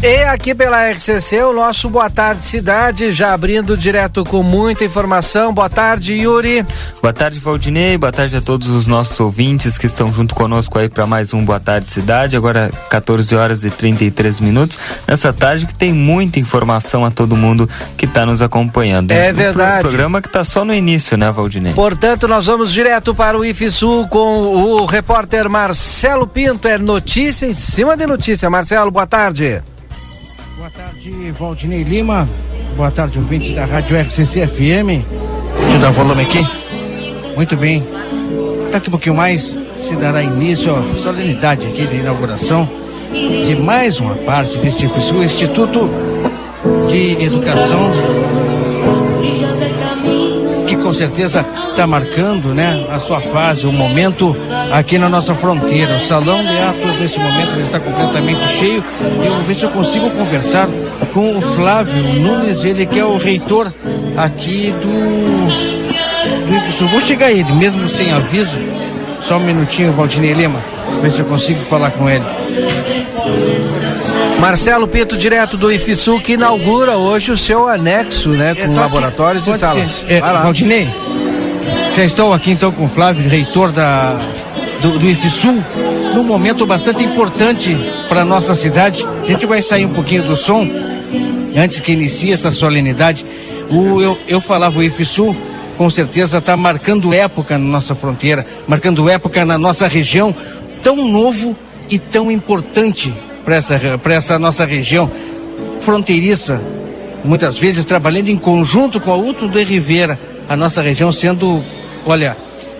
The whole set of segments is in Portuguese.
E aqui pela RCC, o nosso Boa Tarde Cidade, já abrindo direto com muita informação. Boa tarde, Yuri. Boa tarde, Valdinei. Boa tarde a todos os nossos ouvintes que estão junto conosco aí para mais um Boa Tarde Cidade. Agora 14 horas e 33 minutos. Nessa tarde que tem muita informação a todo mundo que está nos acompanhando. É verdade. Um programa que está só no início, né, Valdinei? Portanto, nós vamos direto para o IFSU com o repórter Marcelo Pinto. É notícia em cima de notícia. Marcelo, boa tarde. Boa tarde, Valdinei Lima. Boa tarde, ouvintes da Rádio RCC FM. Deixa eu dar volume aqui. Muito bem. Daqui a pouquinho mais se dará início à solenidade aqui de inauguração de mais uma parte deste Instituto de Educação com certeza está marcando né, a sua fase, o momento aqui na nossa fronteira. O salão de atos nesse momento está completamente cheio. Eu vou ver se eu consigo conversar com o Flávio Nunes, ele que é o reitor aqui do, do IFSU. Vou chegar a ele, mesmo sem aviso. Só um minutinho, Valdinei Lima, ver se eu consigo falar com ele. Marcelo Pinto, direto do IFSU, que inaugura hoje o seu anexo, né, com laboratórios e salas. É, Valdinei, já estou aqui então com o Flávio, reitor da, do, do IFSU, num momento bastante importante para nossa cidade. A gente vai sair um pouquinho do som antes que inicie essa solenidade. O, eu, eu falava o IFSU, com certeza está marcando época na nossa fronteira, marcando época na nossa região, tão novo e tão importante para essa, essa nossa região fronteiriça, muitas vezes trabalhando em conjunto com a Uto de Rivera, a nossa região sendo, olha,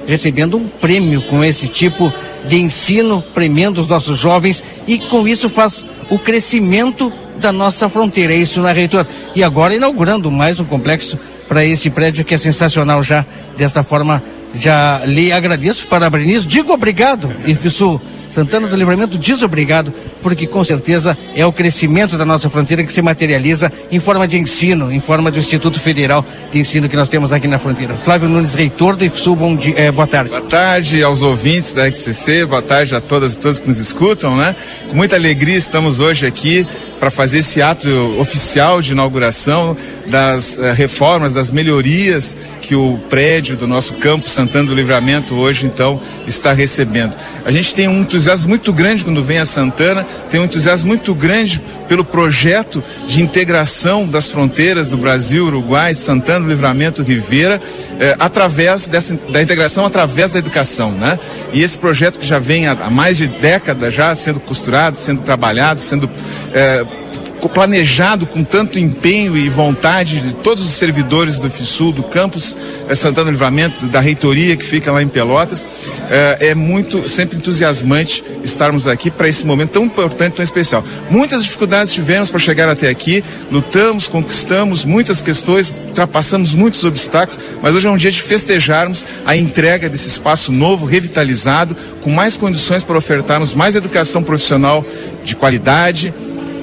recebendo um prêmio com esse tipo de ensino, premiando os nossos jovens e com isso faz o crescimento da nossa fronteira. É isso, na reitor? E agora inaugurando mais um complexo para esse prédio que é sensacional já. Desta forma, já lhe agradeço, parabenizo, digo obrigado, Irfisul Santana do Livramento diz obrigado, porque com certeza é o crescimento da nossa fronteira que se materializa em forma de ensino, em forma do Instituto Federal de Ensino que nós temos aqui na fronteira. Flávio Nunes, reitor do IFSU, bom dia, é, boa tarde. Boa tarde aos ouvintes da RCC, boa tarde a todas e todos que nos escutam, né? Com muita alegria estamos hoje aqui para fazer esse ato oficial de inauguração das uh, reformas, das melhorias que o prédio do nosso campo Santana do Livramento hoje então está recebendo. A gente tem um entusiasmo muito grande quando vem a Santana, tem um entusiasmo muito grande pelo projeto de integração das fronteiras do Brasil, Uruguai, Santana do Livramento, Ribeira, eh, através dessa da integração através da educação, né? E esse projeto que já vem há, há mais de década já sendo costurado, sendo trabalhado, sendo eh, planejado com tanto empenho e vontade de todos os servidores do FISUL, do campus eh, Santana Livramento, da reitoria que fica lá em Pelotas. É, é muito, sempre entusiasmante estarmos aqui para esse momento tão importante, tão especial. Muitas dificuldades tivemos para chegar até aqui, lutamos, conquistamos muitas questões, ultrapassamos muitos obstáculos, mas hoje é um dia de festejarmos a entrega desse espaço novo, revitalizado, com mais condições para ofertarmos mais educação profissional de qualidade,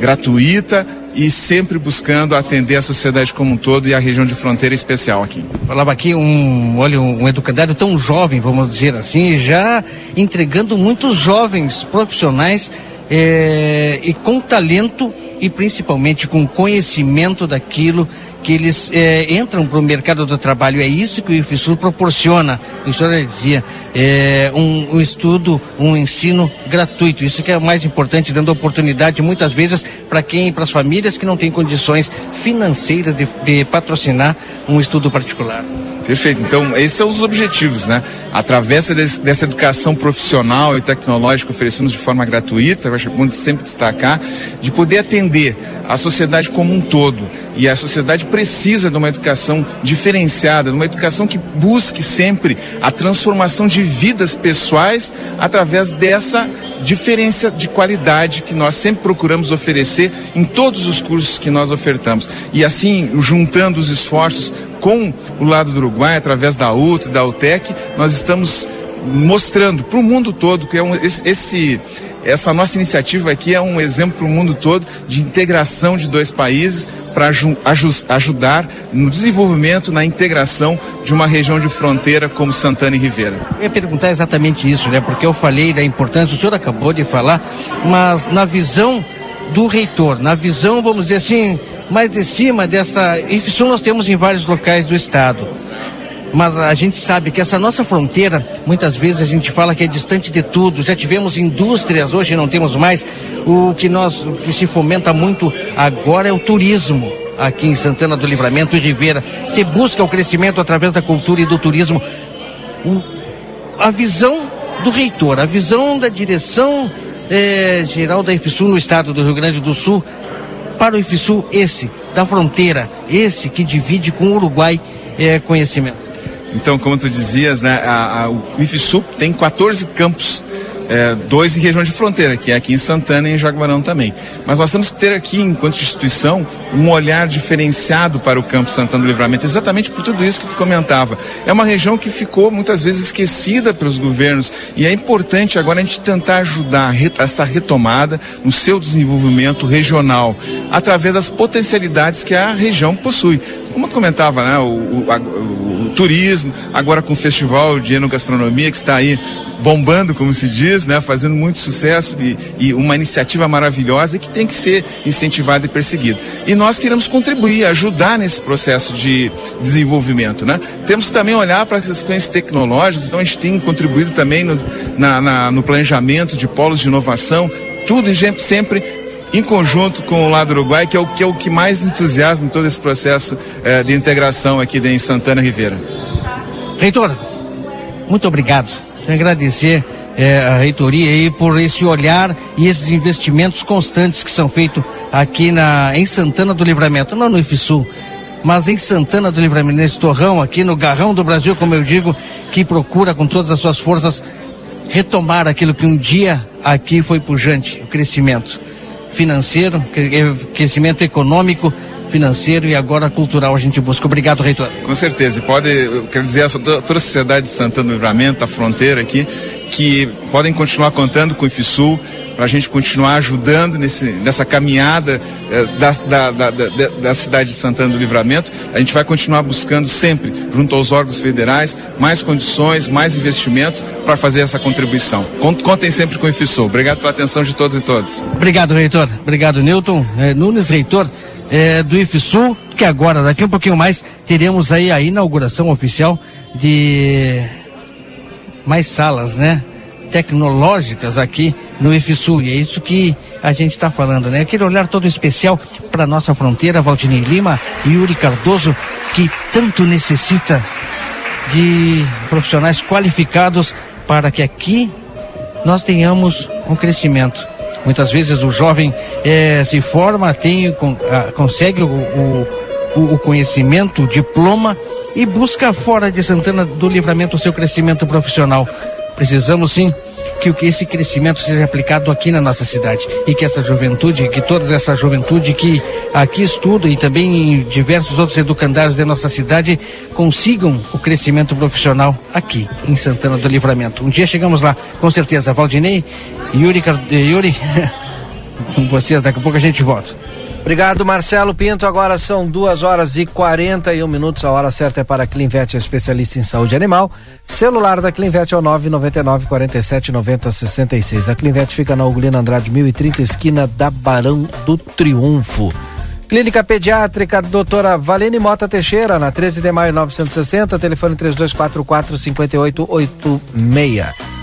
gratuita e sempre buscando atender a sociedade como um todo e a região de fronteira especial aqui. Falava aqui um, olha, um educador tão jovem, vamos dizer assim, já entregando muitos jovens profissionais é, e com talento e principalmente com conhecimento daquilo que eles é, entram para o mercado do trabalho. É isso que o IFSU proporciona. A senhora dizia, é, um, um, estudo, um ensino gratuito. Isso que é o mais importante, dando oportunidade muitas vezes para quem, para as famílias que não têm condições financeiras de, de patrocinar um estudo particular. Perfeito. Então, esses são os objetivos, né? Através dessa educação profissional e tecnológica oferecemos de forma gratuita, eu acho bom sempre destacar, de poder atender a sociedade como um todo. E a sociedade precisa de uma educação diferenciada, de uma educação que busque sempre a transformação de vidas pessoais através dessa diferença de qualidade que nós sempre procuramos oferecer em todos os cursos que nós ofertamos. E assim, juntando os esforços com o lado do Uruguai, através da UT, da UTEC, nós estamos mostrando para o mundo todo que é um, esse, essa nossa iniciativa aqui é um exemplo para o mundo todo de integração de dois países para ajudar no desenvolvimento, na integração de uma região de fronteira como Santana e Ribeira. Eu ia perguntar exatamente isso, né? Porque eu falei da importância, o senhor acabou de falar, mas na visão do reitor, na visão, vamos dizer assim, mais de cima dessa. Isso nós temos em vários locais do estado. Mas a gente sabe que essa nossa fronteira, muitas vezes a gente fala que é distante de tudo. Já tivemos indústrias, hoje não temos mais. O que nós, o que se fomenta muito agora é o turismo aqui em Santana do Livramento e Ribeira. Se busca o crescimento através da cultura e do turismo. O, a visão do reitor, a visão da direção é, geral da IFSU no estado do Rio Grande do Sul para o IFSU esse da fronteira, esse que divide com o Uruguai é, conhecimento. Então, como tu dizias, né, a, a, o IFSU tem 14 campos é, dois em região de fronteira, que é aqui em Santana e em Jaguarão também. Mas nós temos que ter aqui, enquanto instituição, um olhar diferenciado para o Campo Santana do Livramento, exatamente por tudo isso que tu comentava. É uma região que ficou muitas vezes esquecida pelos governos e é importante agora a gente tentar ajudar essa retomada no seu desenvolvimento regional, através das potencialidades que a região possui. Como eu comentava, né, o, o, o, o turismo, agora com o Festival de Enogastronomia, que está aí bombando, como se diz, né, fazendo muito sucesso e, e, uma iniciativa maravilhosa que tem que ser incentivada e perseguida. E nós queremos contribuir, ajudar nesse processo de desenvolvimento. Né? Temos também olhar para essas coisas tecnológicas, então a gente tem contribuído também no, na, na, no planejamento de polos de inovação, tudo sempre em conjunto com o lado uruguai, que é o que, é o que mais entusiasma todo esse processo eh, de integração aqui em Santana Ribeira. Reitor, muito obrigado agradecer é, a reitoria aí por esse olhar e esses investimentos constantes que são feitos aqui na, em Santana do Livramento, não no IFSUL, mas em Santana do Livramento, nesse torrão aqui no Garrão do Brasil, como eu digo, que procura com todas as suas forças retomar aquilo que um dia aqui foi pujante, o crescimento financeiro, crescimento econômico, financeiro e agora cultural a gente busca. Obrigado, reitor. Com certeza. Pode, eu quero dizer a toda a sociedade de Santana do Livramento, a fronteira aqui, que podem continuar contando com o IFSUL para a gente continuar ajudando nesse, nessa caminhada eh, da, da, da, da, da cidade de Santana do Livramento. A gente vai continuar buscando sempre, junto aos órgãos federais, mais condições, mais investimentos para fazer essa contribuição. Contem sempre com o IFSUL. Obrigado pela atenção de todos e todas. Obrigado, reitor. Obrigado, Newton. É, Nunes, reitor é, do IFSU, que agora, daqui um pouquinho mais, teremos aí a inauguração oficial de mais salas, né? Tecnológicas aqui no IFSU. E é isso que a gente está falando, né? Aquele olhar todo especial para nossa fronteira, Valdinei Lima e Yuri Cardoso, que tanto necessita de profissionais qualificados para que aqui nós tenhamos um crescimento Muitas vezes o jovem é, se forma, tem, com, a, consegue o, o, o conhecimento, o diploma e busca fora de Santana do Livramento o seu crescimento profissional. Precisamos sim que esse crescimento seja aplicado aqui na nossa cidade e que essa juventude, que toda essa juventude que aqui estuda e também em diversos outros educandários da nossa cidade consigam o crescimento profissional aqui em Santana do Livramento. Um dia chegamos lá, com certeza. Valdinei, Yuri, Yuri, com vocês, daqui a pouco a gente volta. Obrigado, Marcelo Pinto. Agora são duas horas e 41 minutos. A hora certa é para a Clinvet, especialista em saúde animal. Celular da Clinvet é o 999 47 90 66. A Clinvet fica na Ugolina Andrade 1030, esquina da Barão do Triunfo. Clínica Pediátrica Doutora Valene Mota Teixeira, na 13 de maio 960, telefone 3244 5886.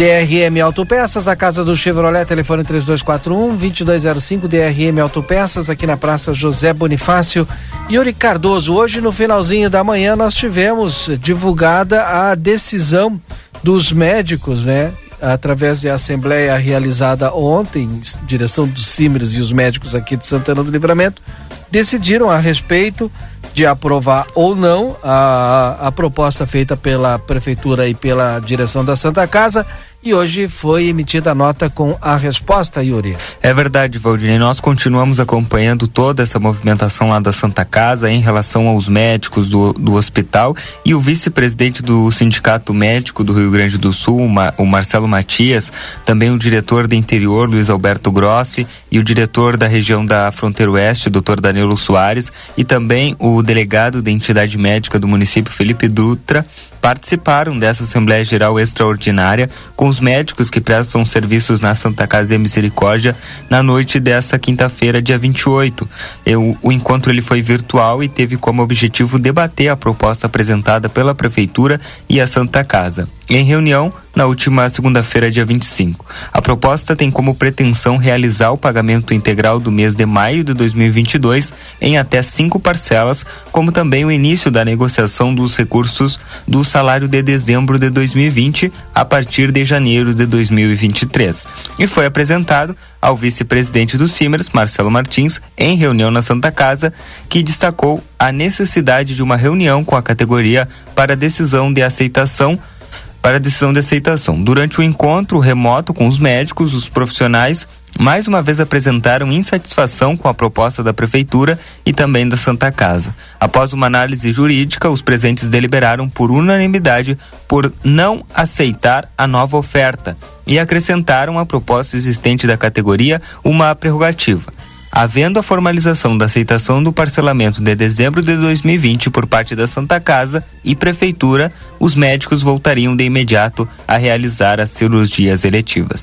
DRM Autopeças, a casa do Chevrolet, telefone 3241 2205 DRM Autopeças, aqui na Praça José Bonifácio. Yuri Cardoso, hoje no finalzinho da manhã nós tivemos divulgada a decisão dos médicos, né? Através de assembleia realizada ontem, direção dos CIMERS e os médicos aqui de Santana do Livramento, decidiram a respeito de aprovar ou não a, a proposta feita pela prefeitura e pela direção da Santa Casa e hoje foi emitida a nota com a resposta, Yuri. É verdade, Valdinei. Nós continuamos acompanhando toda essa movimentação lá da Santa Casa em relação aos médicos do, do hospital e o vice-presidente do Sindicato Médico do Rio Grande do Sul, o Marcelo Matias, também o diretor de interior, Luiz Alberto Grossi, e o diretor da região da Fronteira Oeste, Dr. Danilo Soares, e também o delegado da entidade médica do município, Felipe Dutra, participaram dessa Assembleia Geral Extraordinária com os médicos que prestam serviços na Santa Casa de Misericórdia na noite dessa quinta-feira, dia 28. Eu, o encontro ele foi virtual e teve como objetivo debater a proposta apresentada pela Prefeitura e a Santa Casa. Em reunião, na última segunda-feira, dia 25. A proposta tem como pretensão realizar o pagamento integral do mês de maio de 2022 em até cinco parcelas, como também o início da negociação dos recursos do salário de dezembro de 2020 a partir de janeiro de 2023. E foi apresentado ao vice-presidente do Simers, Marcelo Martins, em reunião na Santa Casa, que destacou a necessidade de uma reunião com a categoria para decisão de aceitação para a decisão de aceitação. Durante o encontro remoto com os médicos, os profissionais mais uma vez apresentaram insatisfação com a proposta da Prefeitura e também da Santa Casa. Após uma análise jurídica, os presentes deliberaram por unanimidade por não aceitar a nova oferta e acrescentaram à proposta existente da categoria uma prerrogativa Havendo a formalização da aceitação do parcelamento de dezembro de 2020 por parte da Santa Casa e Prefeitura, os médicos voltariam de imediato a realizar as cirurgias eletivas.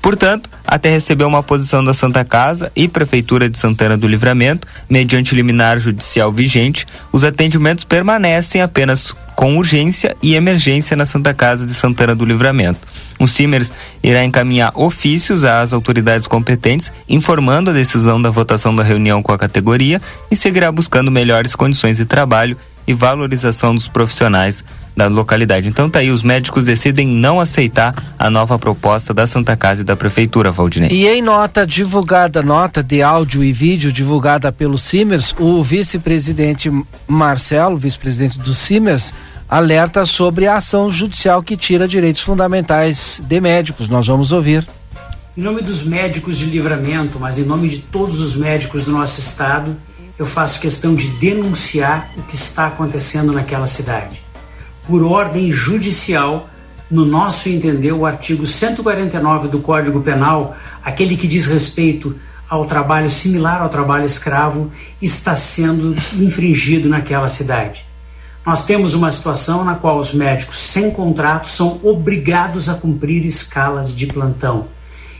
Portanto, até receber uma posição da Santa Casa e Prefeitura de Santana do Livramento, mediante liminar judicial vigente, os atendimentos permanecem apenas com urgência e emergência na Santa Casa de Santana do Livramento. O Simers irá encaminhar ofícios às autoridades competentes, informando a decisão da votação da reunião com a categoria e seguirá buscando melhores condições de trabalho e valorização dos profissionais da localidade. Então tá aí, os médicos decidem não aceitar a nova proposta da Santa Casa e da Prefeitura, Valdinei. E em nota divulgada, nota de áudio e vídeo divulgada pelo Simers, o vice-presidente Marcelo, vice-presidente do Simers, alerta sobre a ação judicial que tira direitos fundamentais de médicos. Nós vamos ouvir. Em nome dos médicos de livramento, mas em nome de todos os médicos do nosso estado, eu faço questão de denunciar o que está acontecendo naquela cidade. Por ordem judicial, no nosso entender, o artigo 149 do Código Penal, aquele que diz respeito ao trabalho similar ao trabalho escravo, está sendo infringido naquela cidade. Nós temos uma situação na qual os médicos sem contrato são obrigados a cumprir escalas de plantão,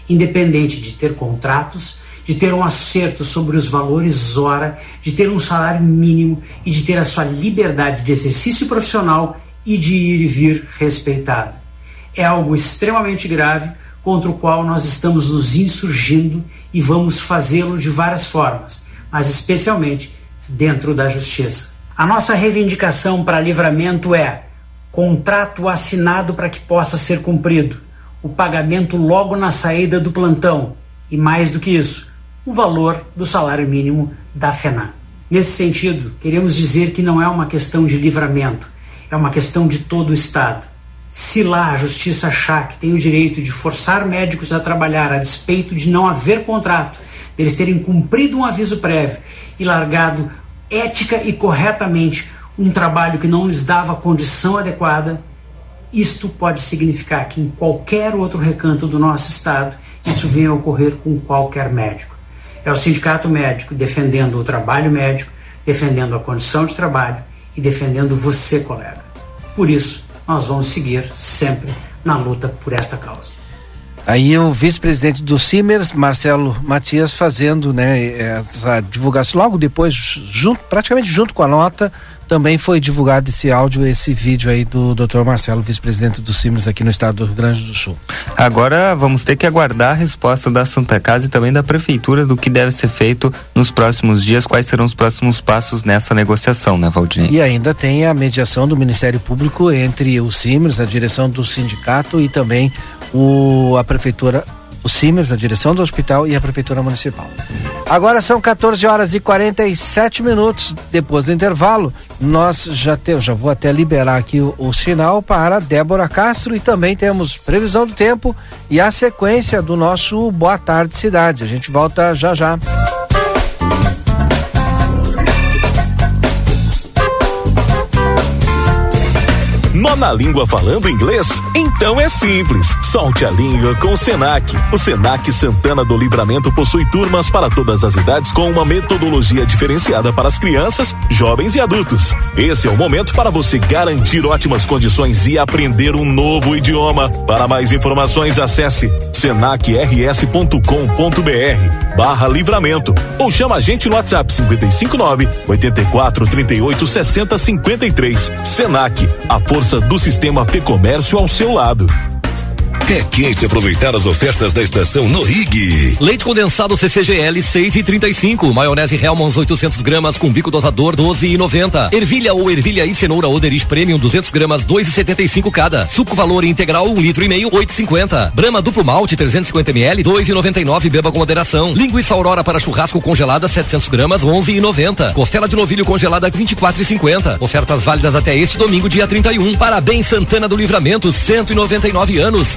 independente de ter contratos, de ter um acerto sobre os valores hora, de ter um salário mínimo e de ter a sua liberdade de exercício profissional e de ir e vir respeitada. É algo extremamente grave contra o qual nós estamos nos insurgindo e vamos fazê-lo de várias formas, mas especialmente dentro da justiça. A nossa reivindicação para livramento é contrato assinado para que possa ser cumprido, o pagamento logo na saída do plantão e, mais do que isso, o valor do salário mínimo da FENAM. Nesse sentido, queremos dizer que não é uma questão de livramento, é uma questão de todo o Estado. Se lá a justiça achar que tem o direito de forçar médicos a trabalhar a despeito de não haver contrato, deles terem cumprido um aviso prévio e largado ética e corretamente um trabalho que não lhes dava condição adequada, isto pode significar que em qualquer outro recanto do nosso estado isso venha a ocorrer com qualquer médico. É o sindicato médico defendendo o trabalho médico, defendendo a condição de trabalho e defendendo você, colega. Por isso, nós vamos seguir sempre na luta por esta causa. Aí o vice-presidente do Simers, Marcelo Matias, fazendo né, essa divulgação logo depois, junto, praticamente junto com a nota, também foi divulgado esse áudio, esse vídeo aí do Dr. Marcelo, vice-presidente do Simers aqui no estado do Rio Grande do Sul. Agora vamos ter que aguardar a resposta da Santa Casa e também da prefeitura do que deve ser feito nos próximos dias, quais serão os próximos passos nessa negociação, né, Valdinei? E ainda tem a mediação do Ministério Público entre o Simers, a direção do sindicato e também o, a prefeitura, o CIMERS, a direção do hospital e a prefeitura municipal. Agora são 14 horas e 47 minutos. Depois do intervalo, nós já temos, já vou até liberar aqui o, o sinal para Débora Castro e também temos previsão do tempo e a sequência do nosso Boa Tarde Cidade. A gente volta já já. Nó na língua falando inglês? Então é simples. Solte a língua com o Senac. O Senac Santana do Livramento possui turmas para todas as idades com uma metodologia diferenciada para as crianças, jovens e adultos. Esse é o momento para você garantir ótimas condições e aprender um novo idioma. Para mais informações, acesse senacrs.com.br barra livramento ou chama a gente no WhatsApp 559 84 38 60 53. Senac, a força do sistema Fê Comércio ao seu lado. É quente aproveitar as ofertas da estação no Rig. Leite condensado CCGL 6 e 35, maionese Hellmann's 800 gramas com bico dosador 12 e 90. Ervilha ou ervilha e cenoura Oderich Premium 200 gramas 2 e 75 cada. Suco valor integral 1 um litro e meio 8 e 50. Brama duplo malte 350 ml 2 e 99 beba com moderação. Linguiça Aurora para churrasco congelada 700 gramas 11 e 90. Costela de novilho congelada 24 e 50. Ofertas válidas até este domingo dia 31. Parabéns Santana do Livramento 199 anos.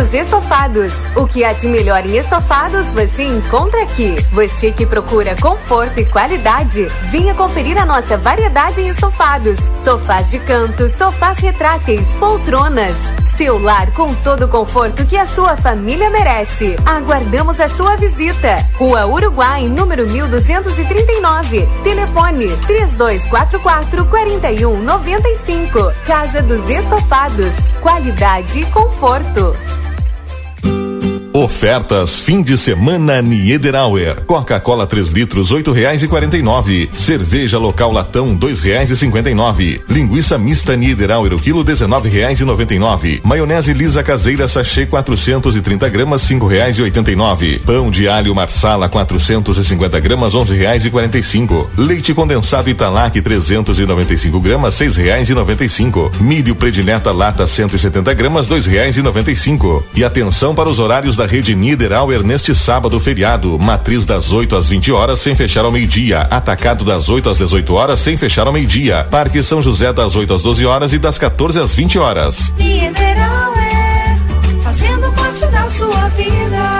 Dos Estofados. O que há de melhor em estofados você encontra aqui. Você que procura conforto e qualidade, venha conferir a nossa variedade em estofados. Sofás de canto, sofás retráteis, poltronas. Seu lar com todo o conforto que a sua família merece. Aguardamos a sua visita. Rua Uruguai, número 1239. Telefone 3244 4195. Casa dos Estofados. Qualidade e conforto. Ofertas fim de semana Niederauer. Coca-Cola 3 litros, oito reais e quarenta e nove. Cerveja local latão, dois reais e cinquenta e nove. Linguiça mista Niederauer, o quilo, dezenove reais e noventa e nove. Maionese lisa caseira sachê 430 gramas, cinco reais e oitenta e nove. Pão de alho marsala 450 gramas, onze reais e quarenta e cinco. Leite condensado Italac 395 gramas, seis reais e noventa e cinco. Milho predileta lata 170 gramas, dois reais e noventa e cinco. E atenção para os horários da rede Niederauer neste sábado feriado. Matriz das 8 às 20 horas sem fechar ao meio-dia. Atacado das 8 às 18 horas sem fechar ao meio-dia. Parque São José das 8 às 12 horas e das 14 às 20 horas. Niederauer, fazendo parte da sua vida.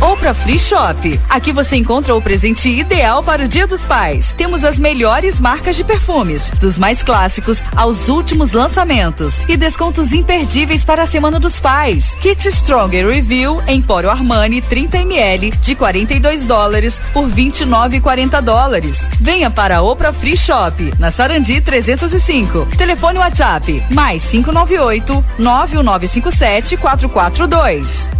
Opra Free Shop. Aqui você encontra o presente ideal para o Dia dos Pais. Temos as melhores marcas de perfumes, dos mais clássicos aos últimos lançamentos e descontos imperdíveis para a Semana dos Pais. Kit Stronger Review Empório Armani 30 ml de 42 dólares por 29,40 dólares. Venha para a Opra Free Shop, na Sarandi 305. Telefone WhatsApp mais 598 9957 442.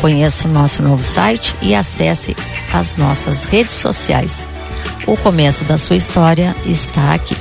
Conheça o nosso novo site e acesse as nossas redes sociais. O começo da sua história está aqui.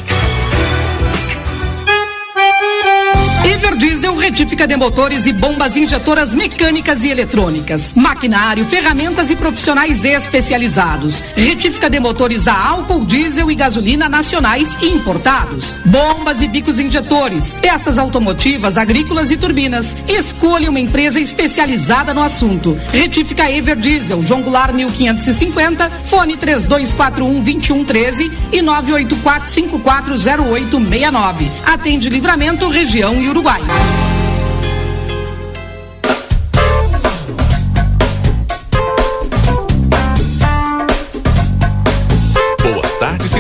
Everdiesel retífica de motores e bombas injetoras mecânicas e eletrônicas, maquinário, ferramentas e profissionais especializados. Retífica de motores a álcool, diesel e gasolina nacionais e importados. Bombas e bicos injetores, peças automotivas, agrícolas e turbinas. Escolha uma empresa especializada no assunto. Retífica Everdiesel, João Goulart 1550, fone 3241 2113 e 984540869. Atende Livramento, região e Uruguai.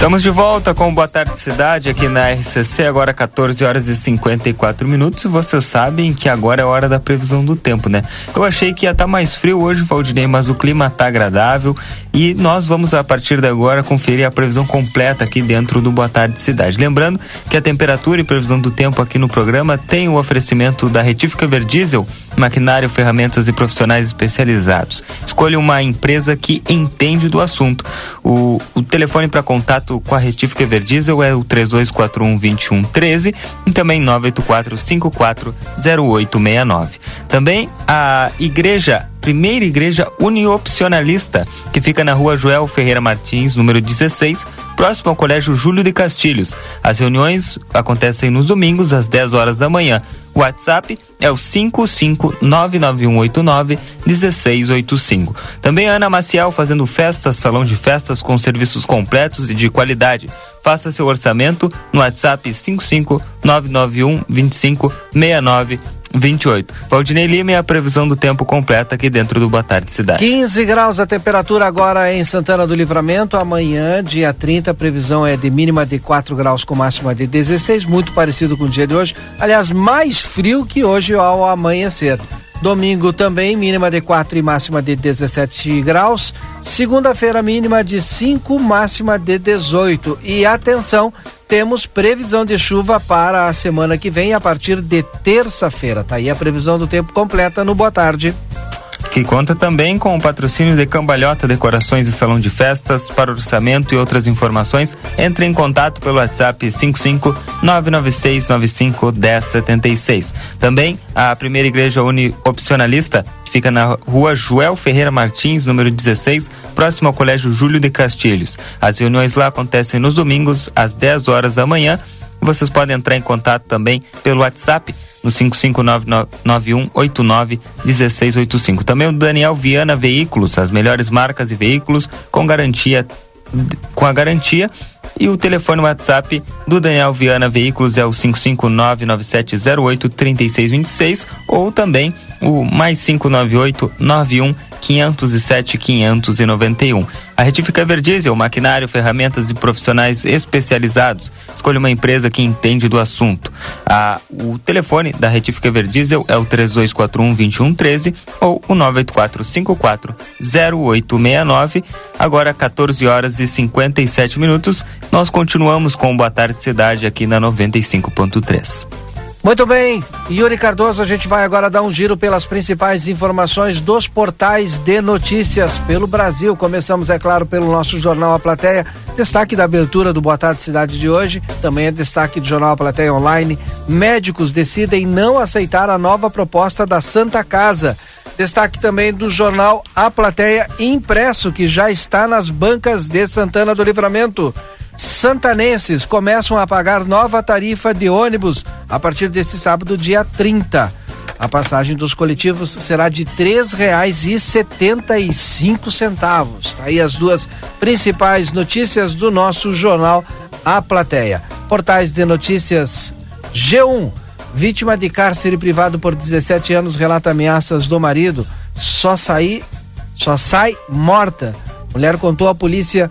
Estamos de volta com Boa Tarde Cidade aqui na RCC, agora 14 horas e 54 minutos. E vocês sabem que agora é hora da previsão do tempo, né? Eu achei que ia estar mais frio hoje, Valdinei, mas o clima está agradável e nós vamos a partir de agora conferir a previsão completa aqui dentro do Boa Tarde Cidade. Lembrando que a temperatura e previsão do tempo aqui no programa tem o oferecimento da Retífica Verdiesel, maquinário, ferramentas e profissionais especializados. Escolha uma empresa que entende do assunto. O, o telefone para contato com a Retífica Everdiesel é o 3241-2113 e também 984-540869. Também a Igreja primeira igreja uniopcionalista, que fica na rua Joel Ferreira Martins, número 16, próximo ao Colégio Júlio de Castilhos. As reuniões acontecem nos domingos, às 10 horas da manhã. O WhatsApp é o 55991891685. Também Ana Maciel fazendo festas, salão de festas com serviços completos e de qualidade. Faça seu orçamento no WhatsApp 55991 25 69 28. Valdinei Lima e a previsão do tempo completa aqui dentro do Boa Tarde Cidade. 15 graus a temperatura agora em Santana do Livramento. Amanhã, dia 30, a previsão é de mínima de 4 graus com máxima de 16, muito parecido com o dia de hoje. Aliás, mais frio que hoje ao amanhecer. Domingo também, mínima de 4 e máxima de 17 graus. Segunda-feira, mínima de 5, máxima de 18. E atenção, temos previsão de chuva para a semana que vem a partir de terça-feira. Tá aí a previsão do tempo completa no Boa Tarde que conta também com o patrocínio de Cambalhota Decorações e Salão de Festas. Para orçamento e outras informações, entre em contato pelo WhatsApp 55 996 95 1076. Também a primeira igreja uni opcionalista que fica na rua Joel Ferreira Martins, número 16, próximo ao Colégio Júlio de Castilhos. As reuniões lá acontecem nos domingos, às 10 horas da manhã. Vocês podem entrar em contato também pelo WhatsApp no 55991891685. Também o Daniel Viana Veículos, as melhores marcas e veículos com garantia com a garantia e o telefone WhatsApp do Daniel Viana Veículos é o 55997083626 ou também o mais 598 91 507 591. A Retifica Verdiesel, maquinário, ferramentas e profissionais especializados. Escolha uma empresa que entende do assunto. A, o telefone da Retifica Verdiesel é o 3241 2113 ou o 98454 0869. Agora 14 horas e 57 minutos. Nós continuamos com Boa Tarde Cidade aqui na 95.3. Muito bem, Yuri Cardoso, a gente vai agora dar um giro pelas principais informações dos portais de notícias pelo Brasil. Começamos, é claro, pelo nosso jornal A Plateia. Destaque da abertura do Boa Tarde Cidade de hoje, também é destaque do jornal A Plateia Online. Médicos decidem não aceitar a nova proposta da Santa Casa. Destaque também do jornal A Plateia Impresso, que já está nas bancas de Santana do Livramento. Santanenses começam a pagar nova tarifa de ônibus a partir desse sábado, dia 30. A passagem dos coletivos será de R$ 3,75. Tá aí as duas principais notícias do nosso jornal A Plateia. Portais de notícias G1. Vítima de cárcere privado por 17 anos relata ameaças do marido. Só sair, só sai morta. Mulher contou à polícia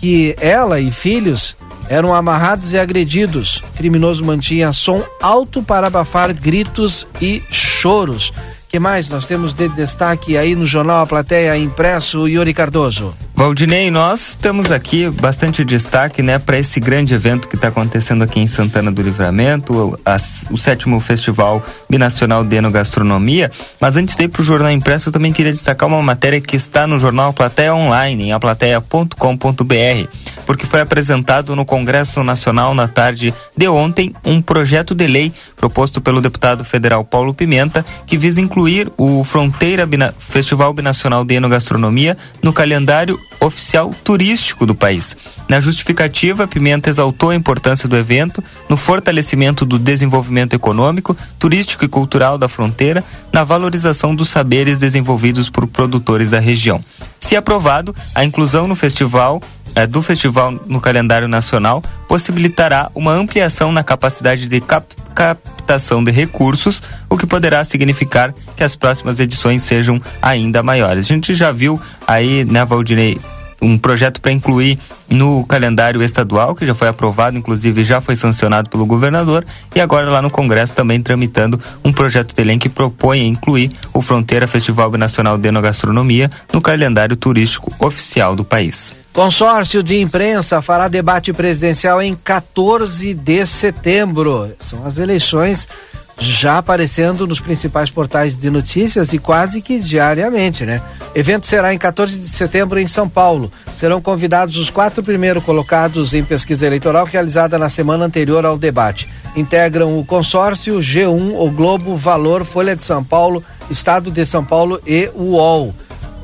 que ela e filhos eram amarrados e agredidos. O criminoso mantinha som alto para abafar gritos e choros. Que mais nós temos de destaque aí no jornal A Plateia Impresso, Yuri Cardoso? Valdinei, nós temos aqui bastante destaque, né, para esse grande evento que está acontecendo aqui em Santana do Livramento, as, o sétimo Festival Binacional de Enogastronomia. Mas antes de ir para o Jornal Impresso, eu também queria destacar uma matéria que está no jornal Plateia Online, em aplateia.com.br, porque foi apresentado no Congresso Nacional na tarde de ontem um projeto de lei proposto pelo deputado federal Paulo Pimenta, que visa incluir o Fronteira Bina, Festival Binacional de Enogastronomia no calendário oficial turístico do país. Na justificativa, Pimenta exaltou a importância do evento no fortalecimento do desenvolvimento econômico, turístico e cultural da fronteira, na valorização dos saberes desenvolvidos por produtores da região. Se aprovado, a inclusão no festival do festival no calendário nacional possibilitará uma ampliação na capacidade de cap captação de recursos, o que poderá significar que as próximas edições sejam ainda maiores. A gente já viu aí, né, Valdinei, um projeto para incluir no calendário estadual, que já foi aprovado, inclusive já foi sancionado pelo governador, e agora lá no Congresso também tramitando um projeto de lei que propõe incluir o Fronteira Festival Nacional de Enogastronomia no calendário turístico oficial do país. Consórcio de imprensa fará debate presidencial em 14 de setembro. São as eleições já aparecendo nos principais portais de notícias e quase que diariamente, né? Evento será em 14 de setembro em São Paulo. Serão convidados os quatro primeiros colocados em pesquisa eleitoral realizada na semana anterior ao debate. Integram o consórcio G1, o Globo, Valor, Folha de São Paulo, Estado de São Paulo e UOL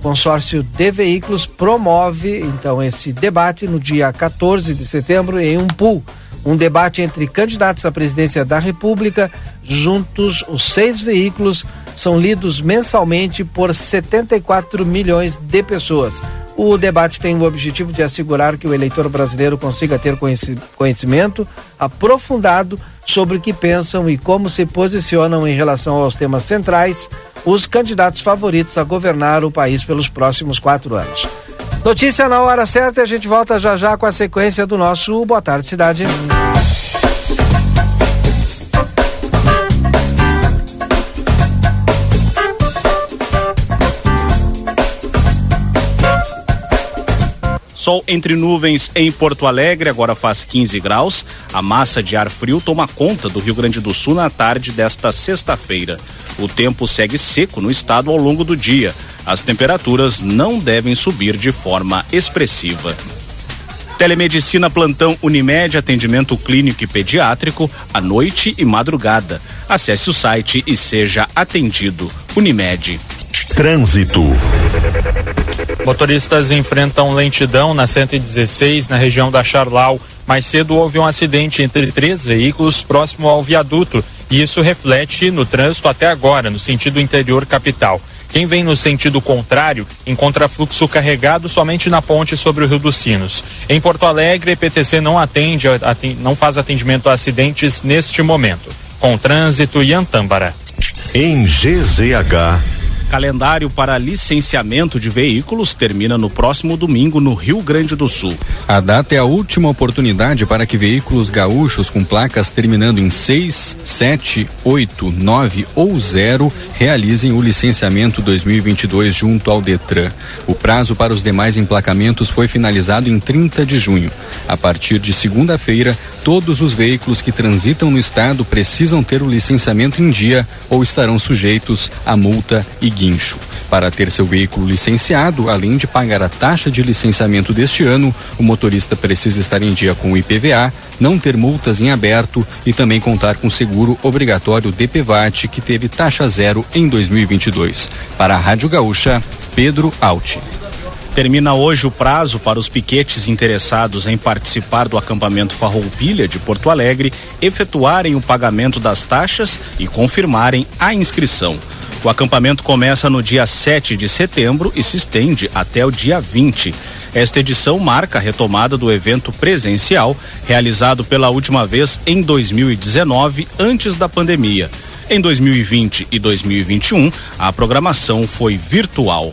consórcio de veículos promove então esse debate no dia 14 de setembro em um pool. Um debate entre candidatos à presidência da República. Juntos, os seis veículos são lidos mensalmente por 74 milhões de pessoas. O debate tem o objetivo de assegurar que o eleitor brasileiro consiga ter conhecimento aprofundado sobre o que pensam e como se posicionam em relação aos temas centrais os candidatos favoritos a governar o país pelos próximos quatro anos. Notícia na hora certa e a gente volta já já com a sequência do nosso Boa Tarde Cidade. Sol entre nuvens em Porto Alegre, agora faz 15 graus. A massa de ar frio toma conta do Rio Grande do Sul na tarde desta sexta-feira. O tempo segue seco no estado ao longo do dia. As temperaturas não devem subir de forma expressiva. Telemedicina Plantão Unimed, atendimento clínico e pediátrico, à noite e madrugada. Acesse o site e seja atendido. Unimed. Trânsito. Motoristas enfrentam lentidão na 116 na região da Charlau. Mais cedo houve um acidente entre três veículos próximo ao viaduto e isso reflete no trânsito até agora, no sentido interior capital. Quem vem no sentido contrário encontra fluxo carregado somente na ponte sobre o Rio dos Sinos. Em Porto Alegre, a EPTC não atende, não faz atendimento a acidentes neste momento. Com trânsito e Antâmbara. Em GZH Calendário para licenciamento de veículos termina no próximo domingo no Rio Grande do Sul. A data é a última oportunidade para que veículos gaúchos com placas terminando em 6, 7, 8, 9 ou 0 realizem o licenciamento 2022 junto ao Detran. O prazo para os demais emplacamentos foi finalizado em 30 de junho. A partir de segunda-feira, todos os veículos que transitam no estado precisam ter o licenciamento em dia ou estarão sujeitos a multa e guincho. Para ter seu veículo licenciado, além de pagar a taxa de licenciamento deste ano, o motorista precisa estar em dia com o IPVA, não ter multas em aberto e também contar com seguro obrigatório DPVAT, que teve taxa zero em 2022. Para a Rádio Gaúcha, Pedro Alt. Termina hoje o prazo para os piquetes interessados em participar do acampamento Farroupilha de Porto Alegre efetuarem o pagamento das taxas e confirmarem a inscrição. O acampamento começa no dia 7 de setembro e se estende até o dia 20. Esta edição marca a retomada do evento presencial, realizado pela última vez em 2019, antes da pandemia. Em 2020 e 2021, a programação foi virtual.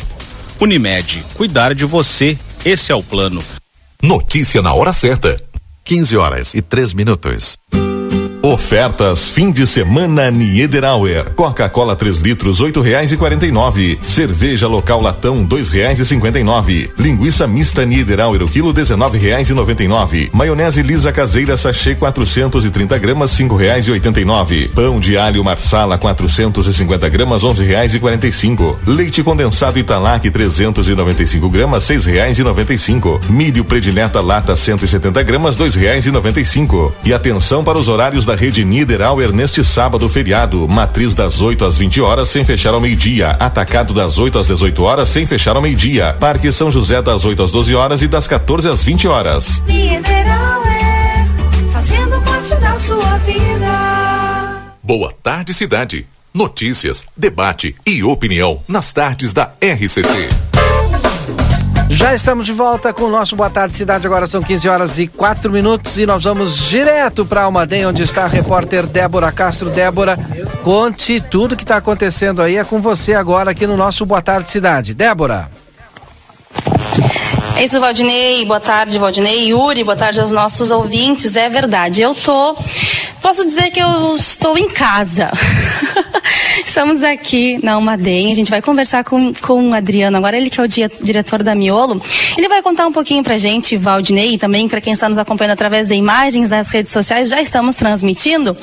Unimed, cuidar de você, esse é o plano. Notícia na hora certa. 15 horas e 3 minutos. Ofertas fim de semana Niederauer. Coca-Cola 3 litros oito reais e quarenta e nove. Cerveja local latão dois reais e cinquenta e nove. Linguiça mista Niederauer o quilo dezenove reais e noventa e nove. Maionese lisa caseira sachê 430 gramas cinco reais e oitenta e nove. Pão de alho marsala 450 gramas onze reais e quarenta e cinco. Leite condensado Italac 395 gramas seis reais e noventa e cinco. Milho predileta lata 170 gramas dois reais e noventa e cinco. E atenção para os horários da rede Niederauer neste sábado feriado. Matriz das 8 às 20 horas sem fechar ao meio-dia. Atacado das 8 às 18 horas sem fechar ao meio-dia. Parque São José das 8 às 12 horas e das 14 às 20 horas. Mineral é fazendo parte da sua vida. Boa tarde, cidade. Notícias, debate e opinião nas tardes da RCC. Já estamos de volta com o nosso Boa Tarde Cidade. Agora são 15 horas e 4 minutos e nós vamos direto para Almaden, onde está a repórter Débora Castro. Débora, conte tudo que está acontecendo aí. É com você agora aqui no nosso Boa Tarde Cidade. Débora. É isso, Valdinei. Boa tarde, Valdinei. Yuri, boa tarde aos nossos ouvintes. É verdade, eu tô. Posso dizer que eu estou em casa. Estamos aqui na Almaden. A gente vai conversar com, com o Adriano agora, ele que é o dia, diretor da Miolo. Ele vai contar um pouquinho pra gente, Valdinei, e também para quem está nos acompanhando através de imagens nas redes sociais, já estamos transmitindo.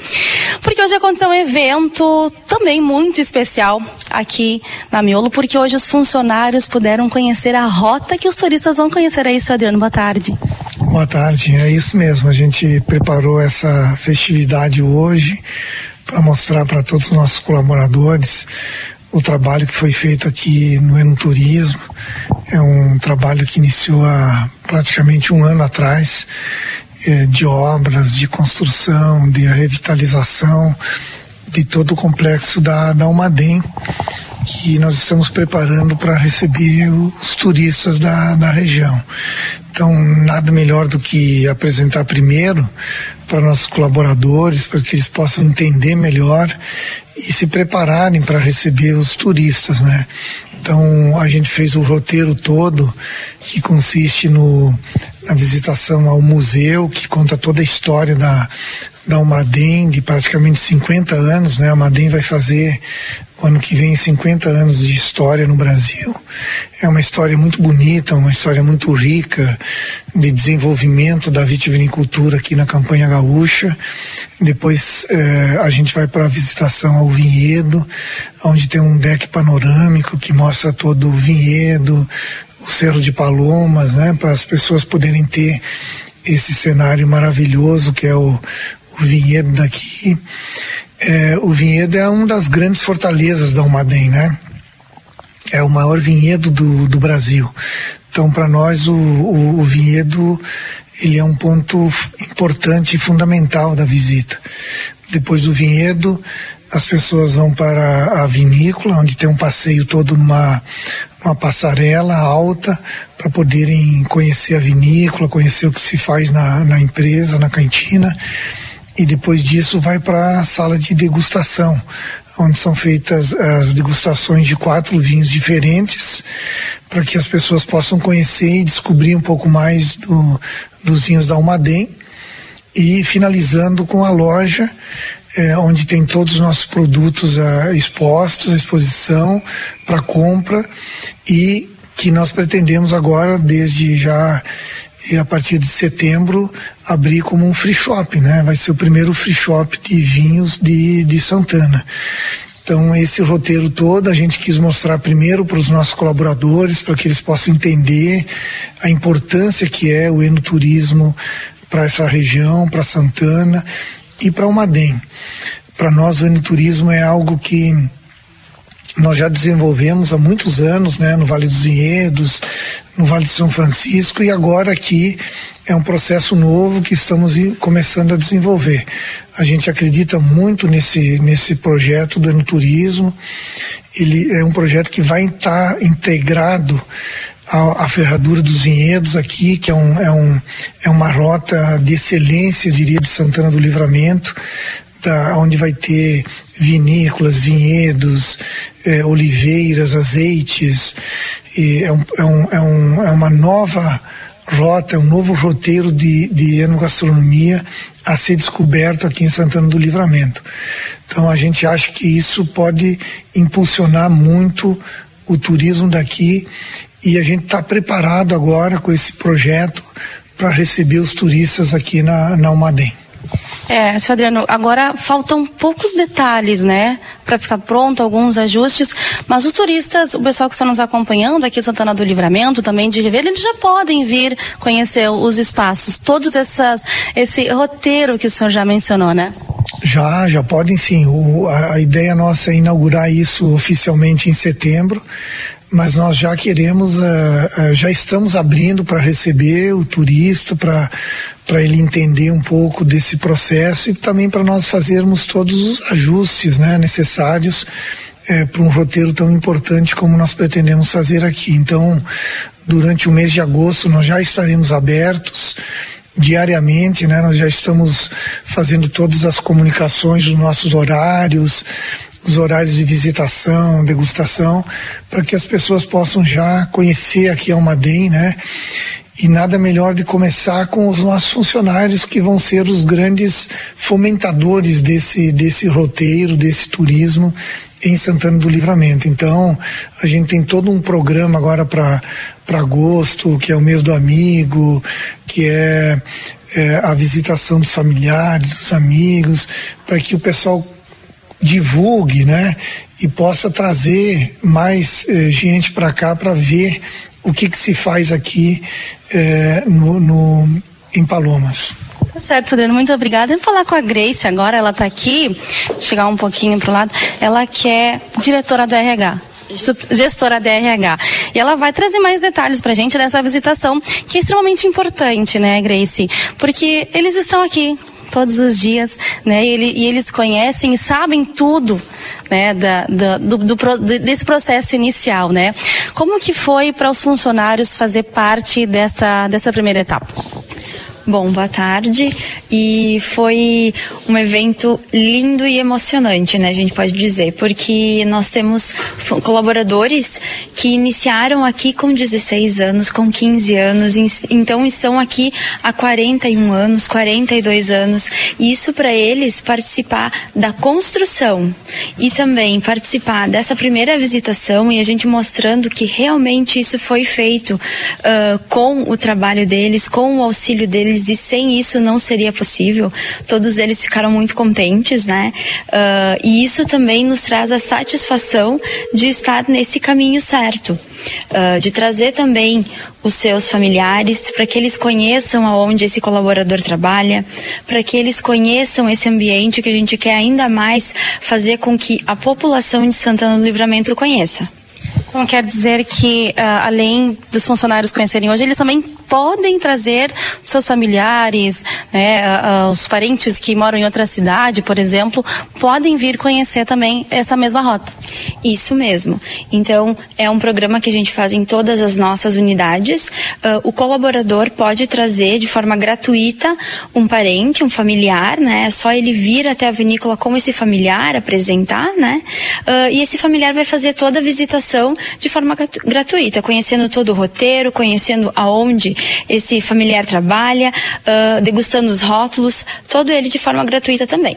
Porque hoje aconteceu um evento também muito especial aqui na Miolo, porque hoje os funcionários puderam conhecer a rota que os turistas vão conhecer. É isso, Adriano. Boa tarde. Boa tarde, é isso mesmo. A gente preparou essa festividade hoje para mostrar para todos os nossos colaboradores o trabalho que foi feito aqui no Enoturismo. É um trabalho que iniciou há praticamente um ano atrás, eh, de obras, de construção, de revitalização de todo o complexo da, da Almaden, que nós estamos preparando para receber os turistas da, da região. Então, nada melhor do que apresentar primeiro para nossos colaboradores, para que eles possam entender melhor e se prepararem para receber os turistas, né? Então, a gente fez o roteiro todo, que consiste no, na visitação ao museu, que conta toda a história da, da Almaden, de praticamente 50 anos, né? A Almaden vai fazer ano que vem 50 anos de história no Brasil. É uma história muito bonita, uma história muito rica de desenvolvimento da vitivinicultura aqui na campanha gaúcha. Depois eh, a gente vai para a visitação ao vinhedo, onde tem um deck panorâmico que mostra todo o vinhedo, o Cerro de Palomas, né, para as pessoas poderem ter esse cenário maravilhoso que é o, o vinhedo daqui. É, o vinhedo é uma das grandes fortalezas da Almaden, né? É o maior vinhedo do, do Brasil. Então, para nós, o, o, o vinhedo ele é um ponto importante e fundamental da visita. Depois do vinhedo, as pessoas vão para a vinícola, onde tem um passeio todo numa uma passarela alta para poderem conhecer a vinícola, conhecer o que se faz na, na empresa, na cantina e depois disso vai para a sala de degustação, onde são feitas as degustações de quatro vinhos diferentes, para que as pessoas possam conhecer e descobrir um pouco mais do, dos vinhos da Almaden. E finalizando com a loja, é, onde tem todos os nossos produtos ah, expostos à exposição para compra e que nós pretendemos agora, desde já e a partir de setembro abrir como um free shop, né? Vai ser o primeiro free shop de vinhos de, de Santana. Então, esse roteiro todo a gente quis mostrar primeiro para os nossos colaboradores, para que eles possam entender a importância que é o enoturismo para essa região, para Santana e para o Madem. Para nós, o enoturismo é algo que nós já desenvolvemos há muitos anos, né, no Vale dos Vinhedos, no Vale de São Francisco e agora aqui é um processo novo que estamos começando a desenvolver. A gente acredita muito nesse nesse projeto do enoturismo. Ele é um projeto que vai estar integrado à, à ferradura dos vinhedos aqui, que é, um, é, um, é uma rota de excelência, diria, de Santana do Livramento, da, onde vai ter vinícolas, vinhedos, eh, oliveiras, azeites. É, um, é, um, é, um, é uma nova rota, é um novo roteiro de, de enogastronomia a ser descoberto aqui em Santana do Livramento. Então a gente acha que isso pode impulsionar muito o turismo daqui e a gente está preparado agora com esse projeto para receber os turistas aqui na, na Almaden. É, seu Adriano, agora faltam poucos detalhes, né, para ficar pronto, alguns ajustes, mas os turistas, o pessoal que está nos acompanhando aqui em Santana do Livramento, também de Ribeira, eles já podem vir conhecer os espaços, todos essas, esse roteiro que o senhor já mencionou, né? Já, já podem sim. O, a, a ideia nossa é inaugurar isso oficialmente em setembro mas nós já queremos, uh, uh, já estamos abrindo para receber o turista, para para ele entender um pouco desse processo e também para nós fazermos todos os ajustes né, necessários é, para um roteiro tão importante como nós pretendemos fazer aqui. Então, durante o mês de agosto nós já estaremos abertos diariamente, né? Nós já estamos fazendo todas as comunicações dos nossos horários, os horários de visitação, degustação, para que as pessoas possam já conhecer aqui a Almaden, né? E nada melhor de começar com os nossos funcionários que vão ser os grandes fomentadores desse, desse roteiro, desse turismo em Santana do Livramento. Então, a gente tem todo um programa agora para agosto, que é o mês do amigo, que é, é a visitação dos familiares, dos amigos, para que o pessoal divulgue, né? E possa trazer mais eh, gente para cá para ver o que, que se faz aqui é, no, no, em Palomas. Tá certo, Sudano, muito obrigada. Vamos falar com a Grace agora, ela está aqui, chegar um pouquinho para o lado. Ela que é diretora do RH gestora da RH. E ela vai trazer mais detalhes para a gente dessa visitação, que é extremamente importante, né, Grace? Porque eles estão aqui todos os dias, né? E, ele, e eles conhecem e sabem tudo, né? Da, da do, do, desse processo inicial, né? Como que foi para os funcionários fazer parte dessa, dessa primeira etapa? Bom, boa tarde. E foi um evento lindo e emocionante, né? A gente pode dizer, porque nós temos colaboradores que iniciaram aqui com 16 anos, com 15 anos, então estão aqui há 41 anos, 42 anos. E isso para eles participar da construção e também participar dessa primeira visitação e a gente mostrando que realmente isso foi feito uh, com o trabalho deles, com o auxílio deles eles e sem isso não seria possível. Todos eles ficaram muito contentes, né? Uh, e isso também nos traz a satisfação de estar nesse caminho certo, uh, de trazer também os seus familiares para que eles conheçam aonde esse colaborador trabalha, para que eles conheçam esse ambiente que a gente quer ainda mais fazer com que a população de Santana do Livramento conheça. Então quer dizer que, uh, além dos funcionários conhecerem hoje, eles também podem trazer seus familiares, né, uh, os parentes que moram em outra cidade, por exemplo, podem vir conhecer também essa mesma rota. Isso mesmo. Então, é um programa que a gente faz em todas as nossas unidades. Uh, o colaborador pode trazer de forma gratuita um parente, um familiar, né? É só ele vir até a vinícola com esse familiar, apresentar, né? Uh, e esse familiar vai fazer toda a visitação de forma gratuita, conhecendo todo o roteiro, conhecendo aonde esse familiar trabalha, uh, degustando os rótulos, todo ele de forma gratuita também.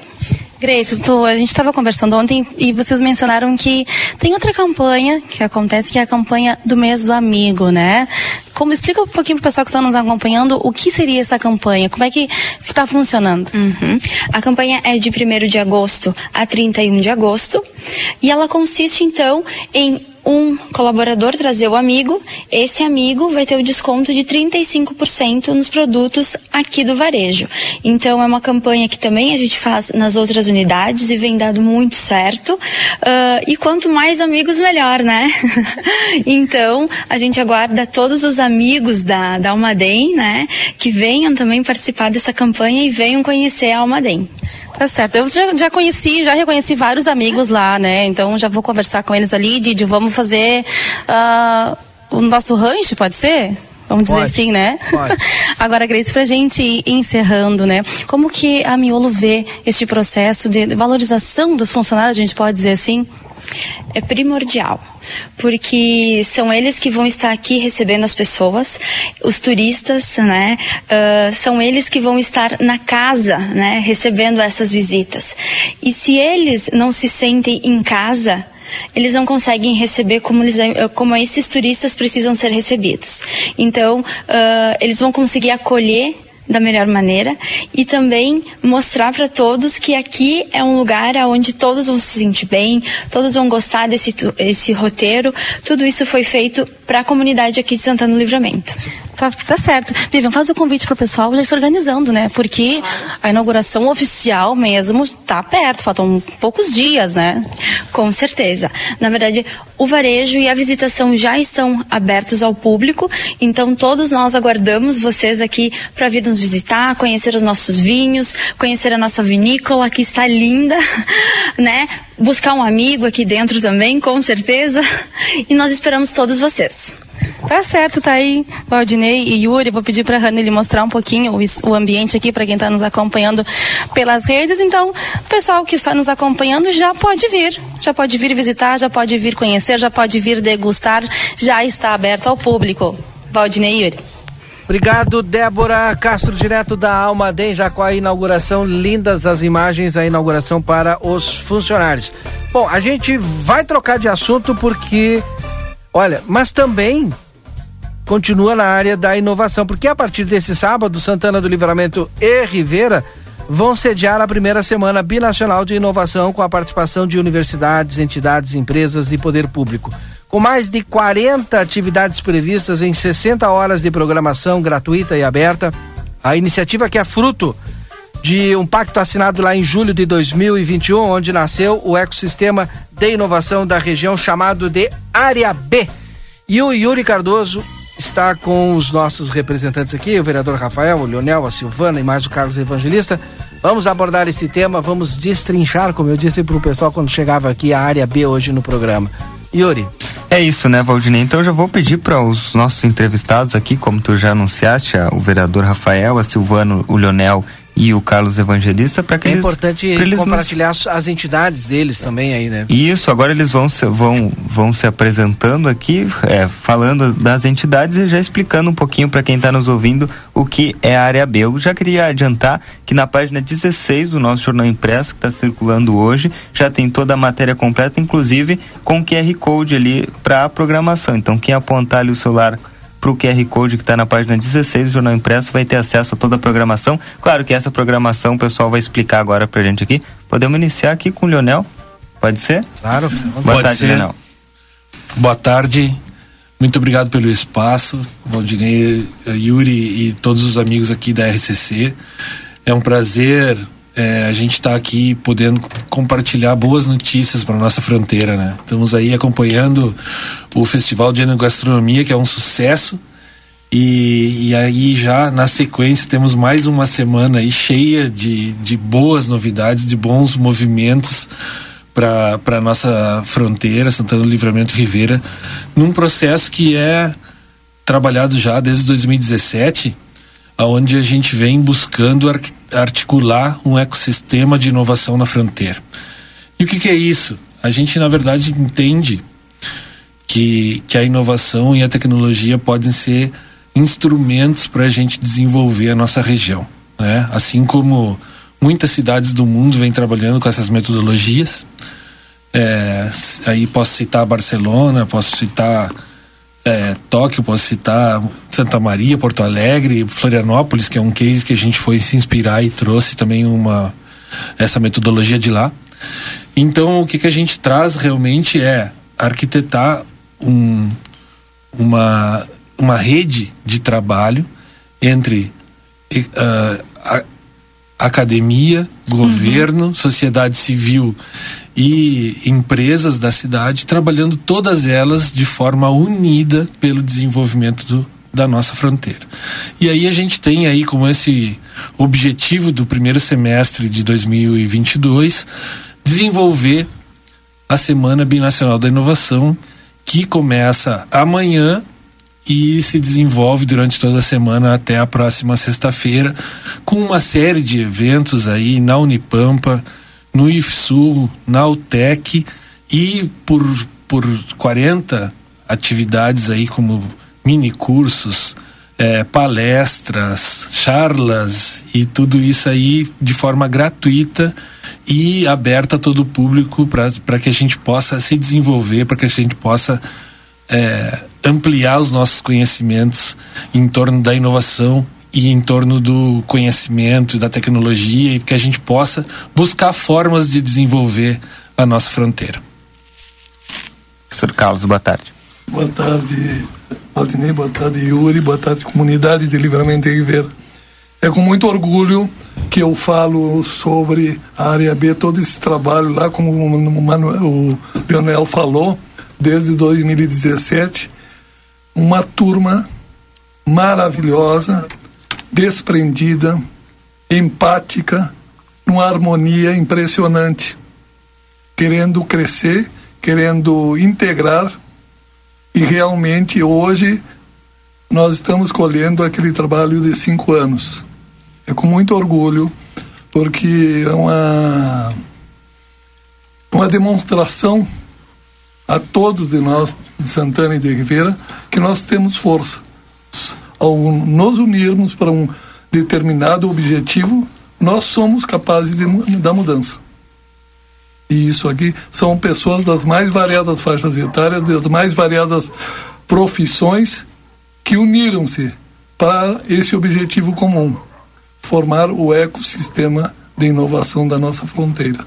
Grace, tu- a gente estava conversando ontem e vocês mencionaram que tem outra campanha que acontece, que é a campanha do mês do amigo, né? Como explica um pouquinho pro pessoal que está nos acompanhando o que seria essa campanha, como é que está funcionando? Uhum. A campanha é de 1 de agosto a 31 de agosto e ela consiste então em um colaborador trazer o amigo, esse amigo vai ter o desconto de 35% nos produtos aqui do varejo. Então é uma campanha que também a gente faz nas outras unidades e vem dado muito certo. Ah, e quanto mais amigos, melhor, né? então a gente aguarda todos os amigos da, da Almaden, né? Que venham também participar dessa campanha e venham conhecer a Almaden. Tá certo. Eu já, já conheci, já reconheci vários amigos lá, né? Então já vou conversar com eles ali, Didi, vamos fazer ah, o nosso rancho, pode ser? Vamos dizer Pode, assim, né? pode. Agora, Grace, pra gente ir encerrando, né? Como que a Miolo vê este processo de valorização dos funcionários, a gente pode dizer assim? É primordial, porque são eles que vão estar aqui recebendo as pessoas, os turistas, né? ah, são eles que vão estar na casa, né? Recebendo essas visitas. E se eles não se sentem em casa, eles não conseguem receber como, eles, eh, como esses turistas precisam ser recebidos. Então, ah, eles vão conseguir acolher da melhor maneira e também mostrar para todos que aqui é um lugar onde todos vão se sentir bem, todos vão gostar desse esse roteiro. Tudo isso foi feito para a comunidade aqui de Santana do Livramento. Tá, tá certo. Vivian, faz o convite pro pessoal já se organizando, né? Porque a inauguração oficial mesmo tá perto, faltam poucos dias, né? Com certeza. Na verdade, o varejo e a visitação já estão abertos ao público, então todos nós aguardamos vocês aqui para vir nos visitar, conhecer os nossos vinhos, conhecer a nossa vinícola que está linda, né? Buscar um amigo aqui dentro também, com certeza. E nós esperamos todos vocês. Tá certo, tá aí, Valdinei e Yuri. Vou pedir pra Hanna ele mostrar um pouquinho o, o ambiente aqui para quem tá nos acompanhando pelas redes. Então, o pessoal que está nos acompanhando já pode vir. Já pode vir visitar, já pode vir conhecer, já pode vir degustar. Já está aberto ao público. Valdinei e Yuri. Obrigado, Débora Castro, direto da Almaden, já com a inauguração, lindas as imagens, a inauguração para os funcionários. Bom, a gente vai trocar de assunto porque, olha, mas também continua na área da inovação, porque a partir desse sábado, Santana do Livramento e Rivera vão sediar a primeira semana binacional de inovação com a participação de universidades, entidades, empresas e poder público. Com mais de 40 atividades previstas em 60 horas de programação gratuita e aberta, a iniciativa que é fruto de um pacto assinado lá em julho de 2021, onde nasceu o ecossistema de inovação da região chamado de Área B. E o Yuri Cardoso está com os nossos representantes aqui, o vereador Rafael, o Leonel, a Silvana e mais o Carlos Evangelista. Vamos abordar esse tema, vamos destrinchar, como eu disse para o pessoal quando chegava aqui, a área B hoje no programa. Yuri. É isso, né, Valdinei? Então eu já vou pedir para os nossos entrevistados aqui, como tu já anunciaste, o vereador Rafael, a Silvano, o Leonel e o Carlos Evangelista, para que É eles. importante eles nos- compartilhar as- as entidades deles também aí, né? Isso, agora eles vão se, vão, vão se apresentando aqui, é, falando das entidades e já explicando um pouquinho para quem está nos ouvindo o que é a área B. Eu já queria adiantar que na página 16 do nosso jornal impresso, que está circulando hoje, já tem toda a matéria completa, inclusive com QR Code ali para a programação. Então, quem apontar ali o celular para o QR Code que está na página 16 do Jornal Impresso vai ter acesso a toda a programação. Claro que essa programação o pessoal vai explicar agora para gente aqui. Podemos iniciar aqui com o Leonel? Pode ser? Claro. Boa Pode tarde, ser. Leonel. Boa tarde. Muito obrigado pelo espaço, Valdinei, Yuri e todos os amigos aqui da RCC. É um prazer eh, a gente estar aqui podendo compartilhar boas notícias para nossa fronteira, né? Estamos aí acompanhando o Festival de Enogastronomia, que é um sucesso. E, e aí já na sequência temos mais uma semana aí cheia de, de boas novidades, de bons movimentos para nossa fronteira, Santana do Livramento Ribeira, num processo que é trabalhado já desde 2017, aonde a gente vem buscando ar- articular um ecossistema de inovação na fronteira. E o que, que é isso? A gente, na verdade, entende que, que a inovação e a tecnologia podem ser instrumentos para a gente desenvolver a nossa região. Né? Assim como Muitas cidades do mundo vêm trabalhando com essas metodologias. É, aí posso citar Barcelona, posso citar é, Tóquio, posso citar Santa Maria, Porto Alegre, Florianópolis, que é um case que a gente foi se inspirar e trouxe também uma essa metodologia de lá. Então, o que, que a gente traz realmente é arquitetar um, uma, uma rede de trabalho entre uh, a, academia, governo, uhum. sociedade civil e empresas da cidade, trabalhando todas elas de forma unida pelo desenvolvimento do, da nossa fronteira. E aí a gente tem aí como esse objetivo do primeiro semestre de 2022 desenvolver a Semana Binacional da Inovação, que começa amanhã e se desenvolve durante toda a semana até a próxima sexta-feira, com uma série de eventos aí na Unipampa, no IFSU, na UTEC e por, por 40 atividades aí como mini cursos, é, palestras, charlas e tudo isso aí de forma gratuita e aberta a todo o público para que a gente possa se desenvolver, para que a gente possa é, ampliar os nossos conhecimentos em torno da inovação e em torno do conhecimento, da tecnologia e que a gente possa buscar formas de desenvolver a nossa fronteira. Professor Carlos, boa tarde. Boa tarde, Valdinei, boa tarde, Yuri, boa tarde, comunidade de Livramento em Ribeira. É com muito orgulho que eu falo sobre a área B, todo esse trabalho lá, como o, Manuel, o Leonel falou, desde 2017. Uma turma maravilhosa, desprendida, empática, numa harmonia impressionante, querendo crescer, querendo integrar e realmente hoje nós estamos colhendo aquele trabalho de cinco anos. É com muito orgulho, porque é uma, uma demonstração a todos de nós de Santana e de Ribeira que nós temos força. Ao nos unirmos para um determinado objetivo, nós somos capazes de, da mudança. E isso aqui são pessoas das mais variadas faixas etárias, das mais variadas profissões que uniram-se para esse objetivo comum: formar o ecossistema de inovação da nossa fronteira.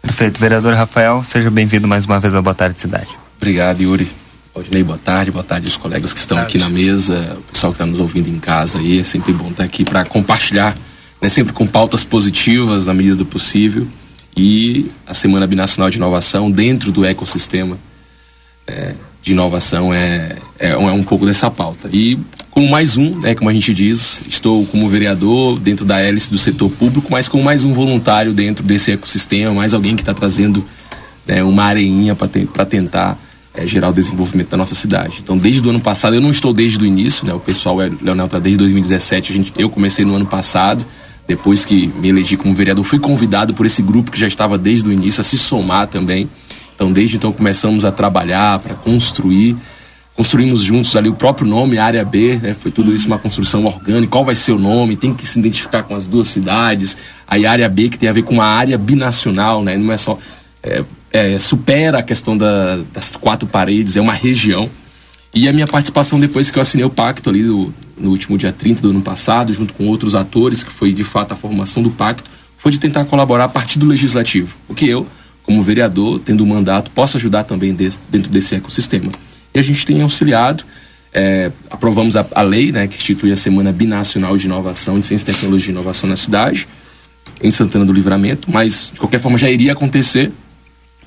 Perfeito. Vereador Rafael, seja bem-vindo mais uma vez ao Boa Tarde Cidade. Obrigado, Yuri. Odinei, boa tarde. Boa tarde aos colegas que estão aqui na mesa, o pessoal que está nos ouvindo em casa aí. É sempre bom estar aqui para compartilhar, né, sempre com pautas positivas na medida do possível e a Semana Binacional de Inovação dentro do ecossistema é, de inovação é, é, é, um pouco dessa pauta. E como mais um, né, como a gente diz, estou como vereador dentro da hélice do setor público, mas como mais um voluntário dentro desse ecossistema, mais alguém que está trazendo né, uma areinha para te, tentar é, gerar o desenvolvimento da nossa cidade. Então, desde o ano passado, eu não estou desde o início, né, o pessoal, é, Leonel está desde 2017, a gente, eu comecei no ano passado, depois que me elegi como vereador, fui convidado por esse grupo que já estava desde o início a se somar também. Então, desde então começamos a trabalhar para construir. Construímos juntos ali o próprio nome, Área B, né? foi tudo isso uma construção orgânica. Qual vai ser o nome? Tem que se identificar com as duas cidades. Aí, Área B, que tem a ver com uma área binacional, né? não é só. É, é, supera a questão da, das quatro paredes, é uma região. E a minha participação depois que eu assinei o pacto ali do, no último dia 30 do ano passado, junto com outros atores, que foi de fato a formação do pacto, foi de tentar colaborar a partir do legislativo. O que eu, como vereador, tendo um mandato, posso ajudar também dentro desse ecossistema. E a gente tem auxiliado, é, aprovamos a, a, lei né, que institui a Semana Binacional de Inovação, de Ciência, Tecnologia e Inovação na cidade, em Santana do Livramento, mas de qualquer forma já iria acontecer,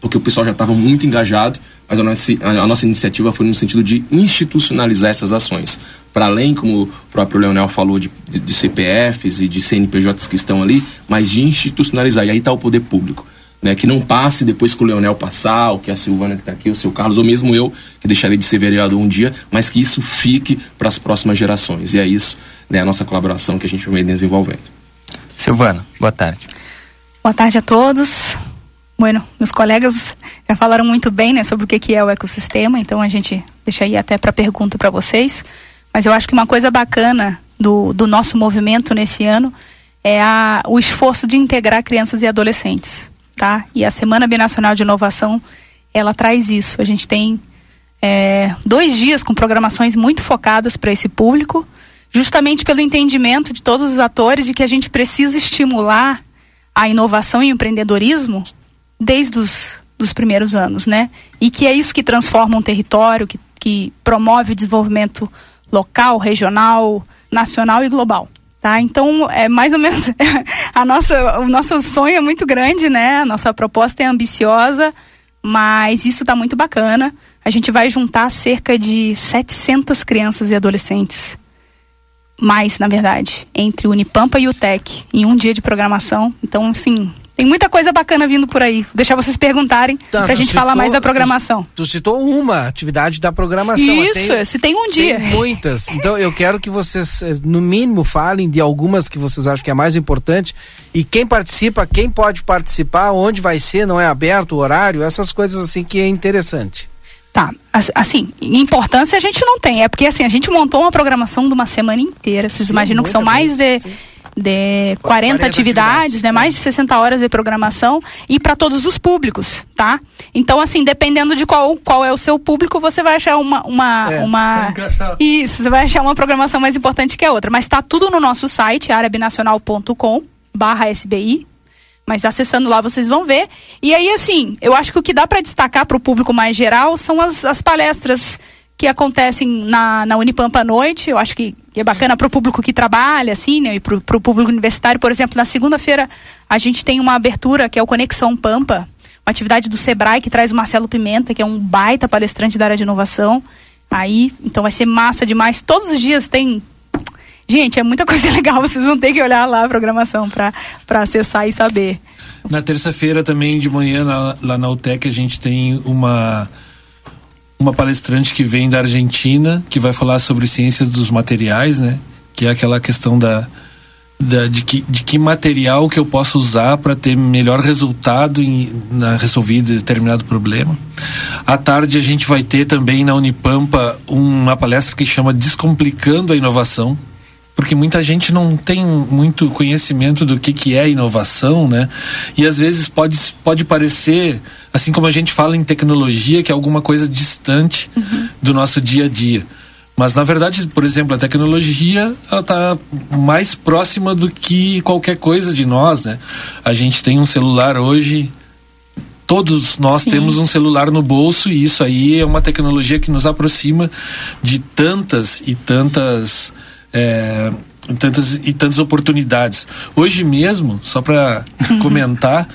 porque o pessoal já estava muito engajado mas a nossa, a nossa iniciativa foi no sentido de institucionalizar essas ações. Para além, como o próprio Leonel falou, de, de, de, CPFs e de CNPJs que estão ali, mas de institucionalizar. E aí está o poder público. Né, que não passe depois que o Leonel passar, ou que a Silvana que está aqui, o seu Carlos, ou mesmo eu, que deixarei de ser vereador um dia, mas que isso fique para as próximas gerações. E é isso, né, a nossa colaboração que a gente vem desenvolvendo. Silvana, boa tarde. Boa tarde a todos. Bueno, meus colegas já falaram muito bem né, sobre o que é o ecossistema, então a gente deixa aí até para pergunta para vocês. Mas eu acho que uma coisa bacana do, do nosso movimento nesse ano é a, o esforço de integrar crianças e adolescentes, tá? E a Semana Binacional de Inovação, ela traz isso. A gente tem é, dois dias com programações muito focadas para esse público, justamente pelo entendimento de todos os atores de que a gente precisa estimular a inovação e o empreendedorismo desde os dos primeiros anos, né? E que é isso que transforma um território, que, que promove o desenvolvimento local, regional, nacional e global. Tá? Então, é mais ou menos a nossa, o nosso sonho é muito grande, né? A nossa proposta é ambiciosa, mas isso está muito bacana. A gente vai juntar cerca de 700 crianças e adolescentes, mais, na verdade, entre o Unipampa e o TEC, em um dia de programação. Então, assim, tem muita coisa bacana vindo por aí. Vou deixar vocês perguntarem Tá, pra tu gente citou- falar mais da programação. Tu, tu citou uma atividade da programação. Isso, eu citei um dia. Tem muitas. Então eu quero que vocês, eh, no mínimo, falem de algumas que vocês acham que é mais importante. E quem participa, quem pode participar, onde vai ser, não é aberto o horário, essas coisas assim que é interessante. Tá, as- assim, importância a gente não tem. É porque assim, a gente montou uma programação de uma semana inteira. Vocês imaginam que são mais de, de 40, 40 atividades, né? Mais de 60 horas de programação e para todos os públicos, tá? Então, assim, dependendo de qual, qual é o seu público, você vai achar uma. uma, É, uma... Isso, você vai achar uma programação mais importante que a outra. Mas está tudo no nosso site, arabinacional.com barra SBI. Mas acessando lá vocês vão ver. E aí, assim, eu acho que o que dá para destacar para o público mais geral são as, as palestras que acontecem na, na Unipampa à noite. Eu acho que é bacana para o público que trabalha, assim, né? E para o público universitário. Por exemplo, na segunda-feira a gente tem uma abertura que é o Conexão Pampa, uma atividade do Sebrae que traz o Marcelo Pimenta, que é um baita palestrante da área de inovação. Aí, então vai ser massa demais. Todos os dias tem Gente, é muita coisa legal, vocês vão ter que olhar lá a programação para acessar e saber. Na terça-feira também de manhã na- lá na UTEC a gente tem uma uma palestrante que vem da Argentina que vai falar sobre ciências dos materiais, né? Que é aquela questão da, da de, que, de que material que eu posso usar para ter melhor resultado em na resolver determinado problema. À tarde a gente vai ter também na Unipampa uma palestra que chama Descomplicando a Inovação porque muita gente não tem muito conhecimento do que, que é inovação, né? E às vezes pode, pode parecer, assim como a gente fala em tecnologia, que é alguma coisa distante do nosso dia a dia. Mas na verdade, por exemplo, a tecnologia ela está mais próxima do que qualquer coisa de nós, né? A gente tem um celular hoje todos nós Sim. temos um celular no bolso e isso aí é uma tecnologia que nos aproxima de tantas e tantas é, tantas e tantas oportunidades. Hoje mesmo, só para comentar,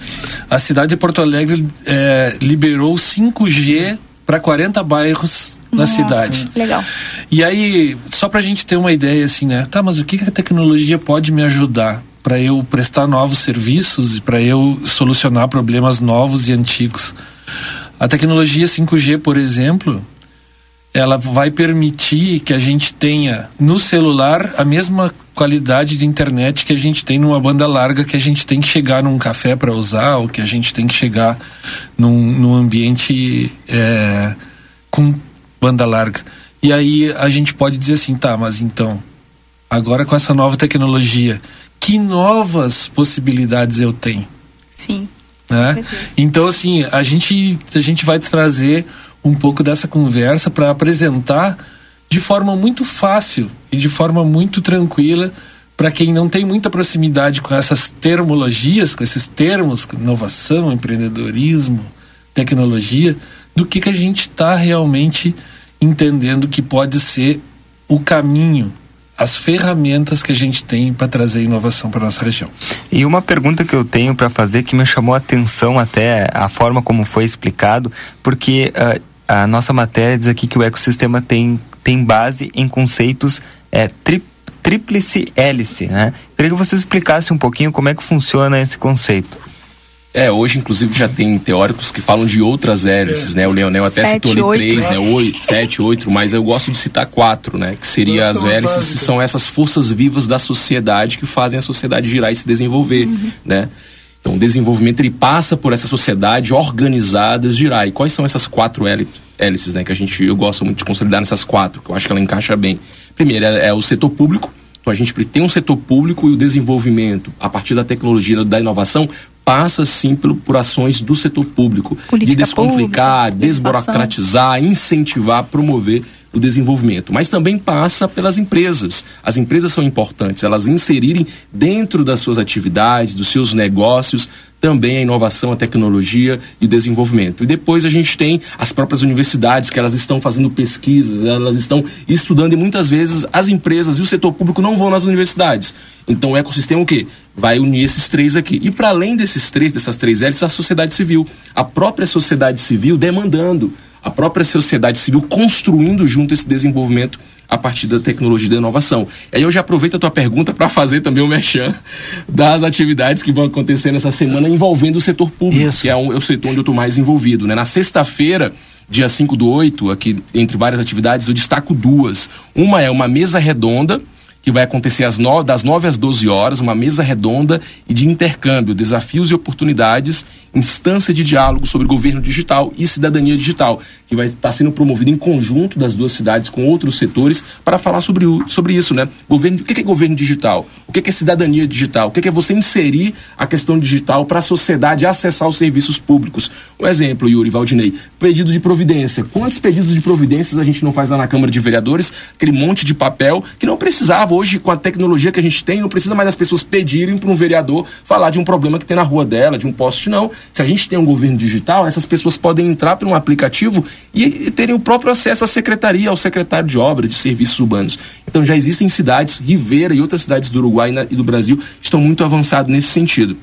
a cidade de Porto Alegre é, liberou 5G para 40 bairros na Nossa, cidade. Legal. E aí, só pra gente ter uma ideia assim, né? Tá, mas o que, que a tecnologia pode me ajudar para eu prestar novos serviços e para eu solucionar problemas novos e antigos? A tecnologia 5G, por exemplo, ela vai permitir que a gente tenha no celular a mesma qualidade de internet que a gente tem numa banda larga que a gente tem que chegar num café para usar ou que a gente tem que chegar num, num ambiente é, com banda larga. E aí a gente pode dizer assim, tá, mas então, agora com essa nova tecnologia, que novas possibilidades eu tenho? Sim. né? Então assim, a gente a gente vai trazer um pouco dessa conversa para apresentar de forma muito fácil e de forma muito tranquila para quem não tem muita proximidade com essas termologias, com esses termos, inovação, empreendedorismo, tecnologia, do que que a gente está realmente entendendo que pode ser o caminho, as ferramentas que a gente tem para trazer inovação para nossa região. E uma pergunta que eu tenho para fazer que me chamou a atenção até a forma como foi explicado, porque ah, a nossa matéria diz aqui que o ecossistema tem, tem base em conceitos é, tri, tríplice hélice, né? Queria que você explicasse um pouquinho como é que funciona esse conceito. É, hoje inclusive já tem teóricos que falam de outras hélices, né? O Leonel até Sete, citou ali oito, três, né? né? Oito, sete, oito, mas eu gosto de citar quatro, né? Que seria as hélices, são essas forças vivas da sociedade que fazem a sociedade girar e se desenvolver, né? Então, o desenvolvimento ele passa por essa sociedade organizada girar. E quais são essas quatro héli- hélices, né? Que a gente, eu gosto muito de consolidar nessas quatro, que eu acho que ela encaixa bem. Primeiro é, é o setor público, Então a gente tem um setor público e o desenvolvimento a partir da tecnologia da inovação passa sim por, por ações do setor público Política de descomplicar, pública, desburocratizar, incentivar, promover o desenvolvimento, mas também passa pelas empresas. As empresas são importantes, elas inserirem dentro das suas atividades, dos seus negócios, também a inovação, a tecnologia e o desenvolvimento. E depois a gente tem as próprias universidades, que elas estão fazendo pesquisas, elas estão estudando e muitas vezes as empresas e o setor público não vão nas universidades. Então o ecossistema o quê? Vai unir esses três aqui. E para além desses três, dessas três L's, a sociedade civil. A própria sociedade civil demandando a própria sociedade civil construindo junto esse desenvolvimento a partir da tecnologia e da inovação. E aí eu já aproveito a tua pergunta para fazer também o merchan das atividades que vão acontecer nessa semana envolvendo o setor público, Isso. que é, um, é o setor onde eu estou mais envolvido. Né? Na sexta-feira, dia 5 do 8, aqui entre várias atividades, eu destaco duas. Uma é uma mesa redonda, que vai acontecer às no, das 9 às 12 horas, uma mesa redonda e de intercâmbio, desafios e oportunidades, instância de diálogo sobre governo digital e cidadania digital, que vai estar sendo promovido em conjunto das duas cidades com outros setores para falar sobre, o, sobre isso, né? Governo, o que é governo digital? O que é cidadania digital? O que é você inserir a questão digital para a sociedade acessar os serviços públicos? Um exemplo, Yuri Valdinei, pedido de providência. Quantos pedidos de providências a gente não faz lá na Câmara de Vereadores? Aquele monte de papel que não precisava hoje, com a tecnologia que a gente tem, não precisa mais as pessoas pedirem para um vereador falar de um problema que tem na rua dela, de um poste, não. Se a gente tem um governo digital, essas pessoas podem entrar por um aplicativo e, terem o próprio acesso à secretaria, ao secretário de obra, de serviços urbanos. Então já existem cidades, Ribeira e outras cidades do Uruguai e do Brasil, estão muito avançadas nesse sentido.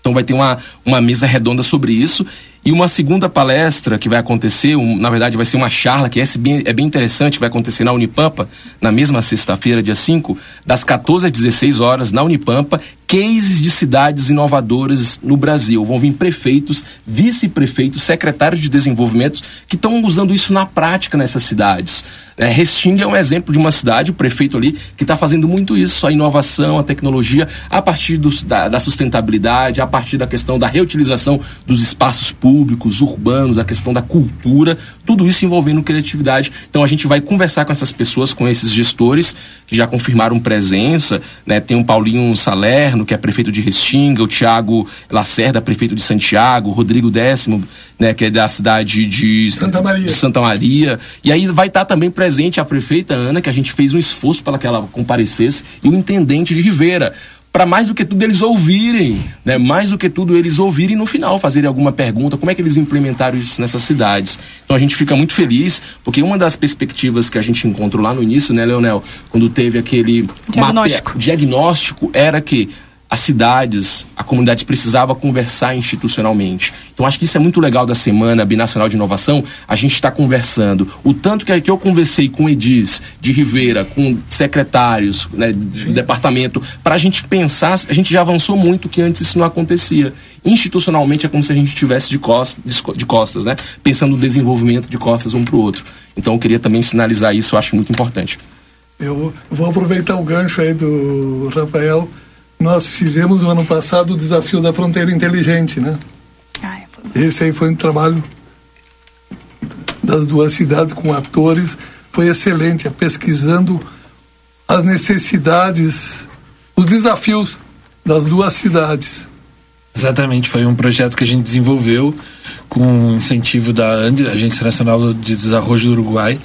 Então vai ter uma, uma mesa redonda sobre isso. E uma segunda palestra que vai acontecer, um, na verdade vai ser uma charla que é bem, é bem interessante, vai acontecer na Unipampa, na mesma sexta-feira, dia 5, das 14 às 16 horas, na Unipampa, cases de cidades inovadoras no Brasil. Vão vir prefeitos, vice-prefeitos, secretários de desenvolvimento que estão usando isso na prática nessas cidades. É, Restinga é um exemplo de uma cidade, o prefeito ali, que está fazendo muito isso, a inovação, a tecnologia, a partir dos, da, da, sustentabilidade, a partir da questão da reutilização dos espaços públicos, urbanos, a questão da cultura, tudo isso envolvendo criatividade. Então a gente vai conversar com essas pessoas, com esses gestores que já confirmaram presença, né? Tem o Paulinho Salerno, que é prefeito de Restinga, o Tiago Lacerda, prefeito de Santiago, o Rodrigo Décimo, né, que é da cidade de Santa Maria. De Santa Maria. E aí vai estar também presente a prefeita Ana, que a gente fez um esforço para que ela comparecesse, e o intendente de Ribeira para mais do que tudo eles ouvirem, né? Mais do que tudo eles ouvirem no final fazerem alguma pergunta, como é que eles implementaram isso nessas cidades. Então a gente fica muito feliz, porque uma das perspectivas que a gente encontrou lá no início, né, Leonel, quando teve aquele diagnóstico, diagnóstico era que as cidades, a comunidade precisava conversar institucionalmente. Então acho que isso é muito legal da Semana Binacional de Inovação, a gente está conversando. O tanto que, que eu conversei com Edis de Rivera, com secretários né, do departamento, para a gente pensar, a gente já avançou muito que antes isso não acontecia. Institucionalmente é como se a gente estivesse de costas, de costas, né? Pensando no desenvolvimento de costas um para o outro. Então eu queria também sinalizar isso, eu acho muito importante. Eu vou aproveitar o gancho aí do Rafael nós fizemos no ano passado o desafio da fronteira inteligente, né? Ah, é Esse aí foi um trabalho das duas cidades com atores, foi excelente, é pesquisando as necessidades, os desafios das duas cidades. Exatamente, foi um projeto que a gente desenvolveu com incentivo da ANDE, Agência Nacional de Desarrojo do Uruguai,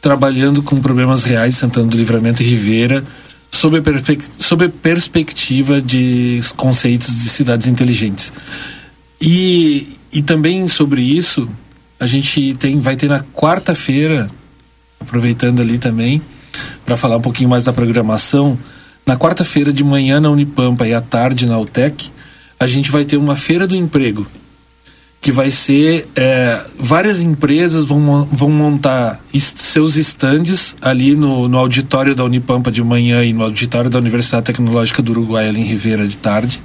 trabalhando com problemas reais, Santana do Livramento e Ribeira, sob a, sob a perspectiva de conceitos de cidades inteligentes. E, e também sobre isso, a gente tem, vai ter na quarta-feira, aproveitando ali também, para falar um pouquinho mais da programação, na quarta-feira de manhã na Unipampa e à tarde na UTEC, a gente vai ter uma feira do emprego que vai ser é, várias empresas vão, vão montar est seus estandes ali no, no auditório da Unipampa de manhã e no auditório da Universidade Tecnológica do Uruguai ali em Rivera de tarde,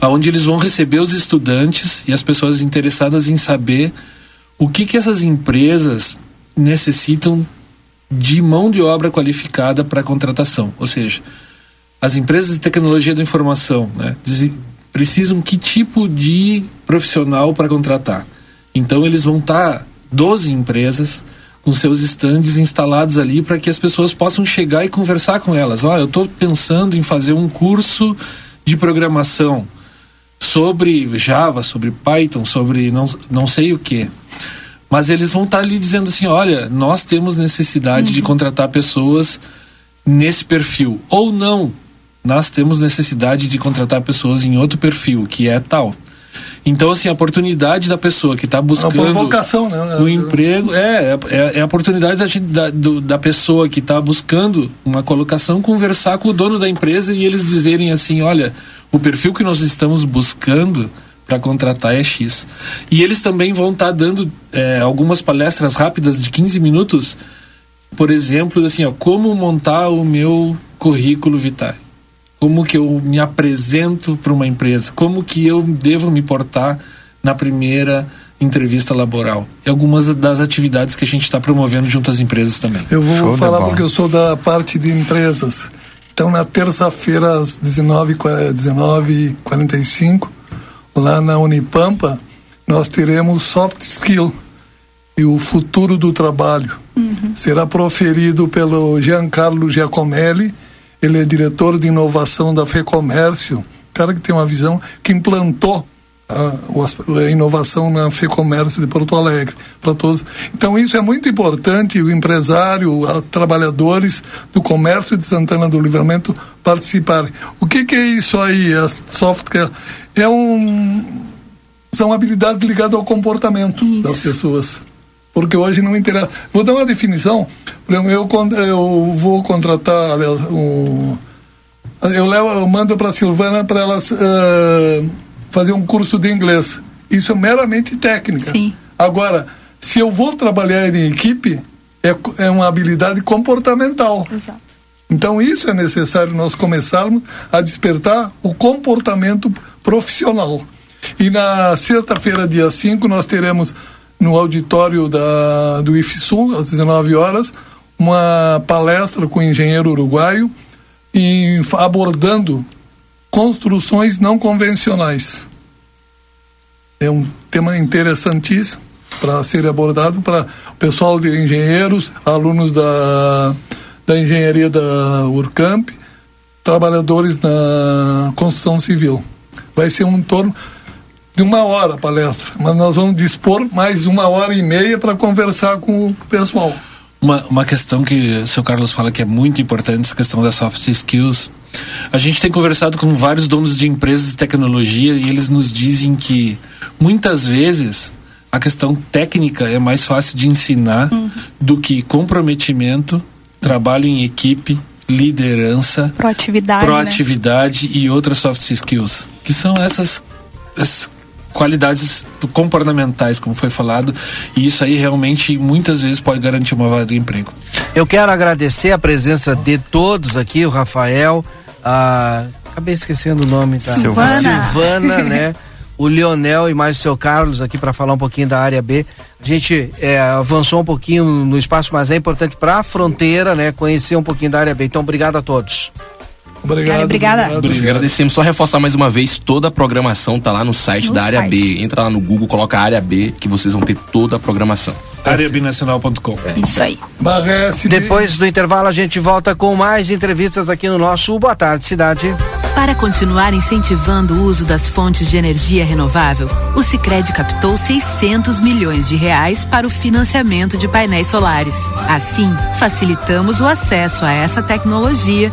aonde eles vão receber os estudantes e as pessoas interessadas em saber o que que essas empresas necessitam de mão de obra qualificada para contratação, ou seja, as empresas de tecnologia da informação, né, precisam que tipo de profissional para contratar. Então eles vão estar tá 12 empresas com seus estandes instalados ali para que as pessoas possam chegar e conversar com elas. Olha, eu estou pensando em fazer um curso de programação sobre Java, sobre Python, sobre não, não sei o que. Mas eles vão estar ali dizendo assim: olha, nós temos necessidade de contratar pessoas nesse perfil. Ou não, nós temos necessidade de contratar pessoas em outro perfil, que é tal. Então, assim, a oportunidade da pessoa que está buscando provocação, né? o emprego é, é, é a oportunidade da, da, da pessoa que está buscando uma colocação conversar com o dono da empresa e eles dizerem assim, olha, o perfil que nós estamos buscando para contratar é X. E eles também vão estar dando é, algumas palestras rápidas de 15 minutos, por exemplo, assim, ó, como montar o meu currículo vitae como que eu me apresento para uma empresa, como que eu devo me portar na primeira entrevista laboral. E algumas das atividades que a gente está promovendo junto às empresas também. Eu vou falar porque eu sou da parte de empresas. Então, na terça-feira, às 19h45, lá na Unipampa, nós teremos soft skill e o futuro do trabalho. Será proferido pelo Giancarlo Giacomelli, ele é diretor de inovação da FEComércio, cara que tem uma visão, que implantou a, a inovação na FEComércio de Porto Alegre para todos. Então isso é muito importante o empresário, a trabalhadores do comércio de Santana do Livramento participarem. O que, que é isso aí? A software é um são habilidades ligadas ao comportamento das pessoas. Porque hoje não interessa. Vou dar uma definição. Eu, eu vou contratar, aliás, um, eu, levo, eu mando para a Silvana para ela eh, fazer um curso de inglês. Isso é meramente técnica. Agora, se eu vou trabalhar em equipe, é, é uma habilidade comportamental. Exato. Então, isso é necessário nós começarmos a despertar o comportamento profissional. E na sexta-feira, dia 5, nós teremos no auditório da, do IFSUL, às 19 horas, uma palestra com engenheiro uruguaio abordando construções não convencionais. É um tema interessantíssimo para ser abordado para o pessoal de engenheiros, alunos da, da engenharia da Urcamp, trabalhadores na construção civil. Vai ser um torno de uma hora a palestra, mas nós vamos dispor mais uma hora e meia para conversar com o pessoal. Uma, uma questão que o seu Carlos fala que é muito importante, essa questão das soft skills. A gente tem conversado com vários donos de empresas de tecnologia e eles nos dizem que muitas vezes a questão técnica é mais fácil de ensinar do que comprometimento, trabalho em equipe, liderança, Proatividade, proatividade e outras soft skills, que são essas, essas qualidades comportamentais, como foi falado, e isso aí realmente muitas vezes pode garantir uma vaga de emprego. Eu quero agradecer a presença de todos aqui, o Rafael, a... acabei esquecendo o nome, tá? Silvana. Silvana, né? O Leonel e mais o seu Carlos aqui para falar um pouquinho da área B. A gente é, avançou um pouquinho no espaço, mas é importante para a fronteira, né? Conhecer um pouquinho da área B. Então, obrigado a todos. Obrigado. obrigada. Por isso, agradecemos. Só reforçar mais uma vez, toda a programação tá lá no site No da área site. B. Entra lá no Google, coloca área B, que vocês vão ter toda a programação. areabinacional.com. Isso aí. Depois do intervalo, a gente volta com mais entrevistas aqui no nosso Boa Tarde Cidade. Para continuar incentivando o uso das fontes de energia renovável, o Sicredi captou 600 milhões de reais para o financiamento de painéis solares. Assim, facilitamos o acesso a essa tecnologia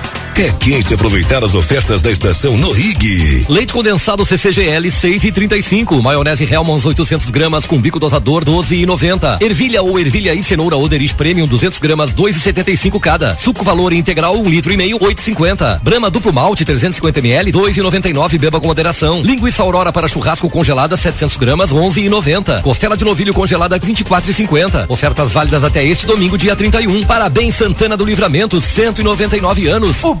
É quente aproveitar as ofertas da estação no Rig. Leite condensado CCGL 6,35. Maionese Hellmann's 800 gramas com bico dosador 12,90. Ervilha ou ervilha e cenoura Oderich Premium 200 gramas 2,75 cada. Suco valor integral 1 um litro e meio 8,50. Brama duplo malte 350 ml 2,99. Beba com moderação. Linguiça Aurora para churrasco congelada 700 gramas 11,90. Costela de novilho congelada 24,50. Ofertas válidas até este domingo dia 31. Parabéns Santana do Livramento 199 anos. O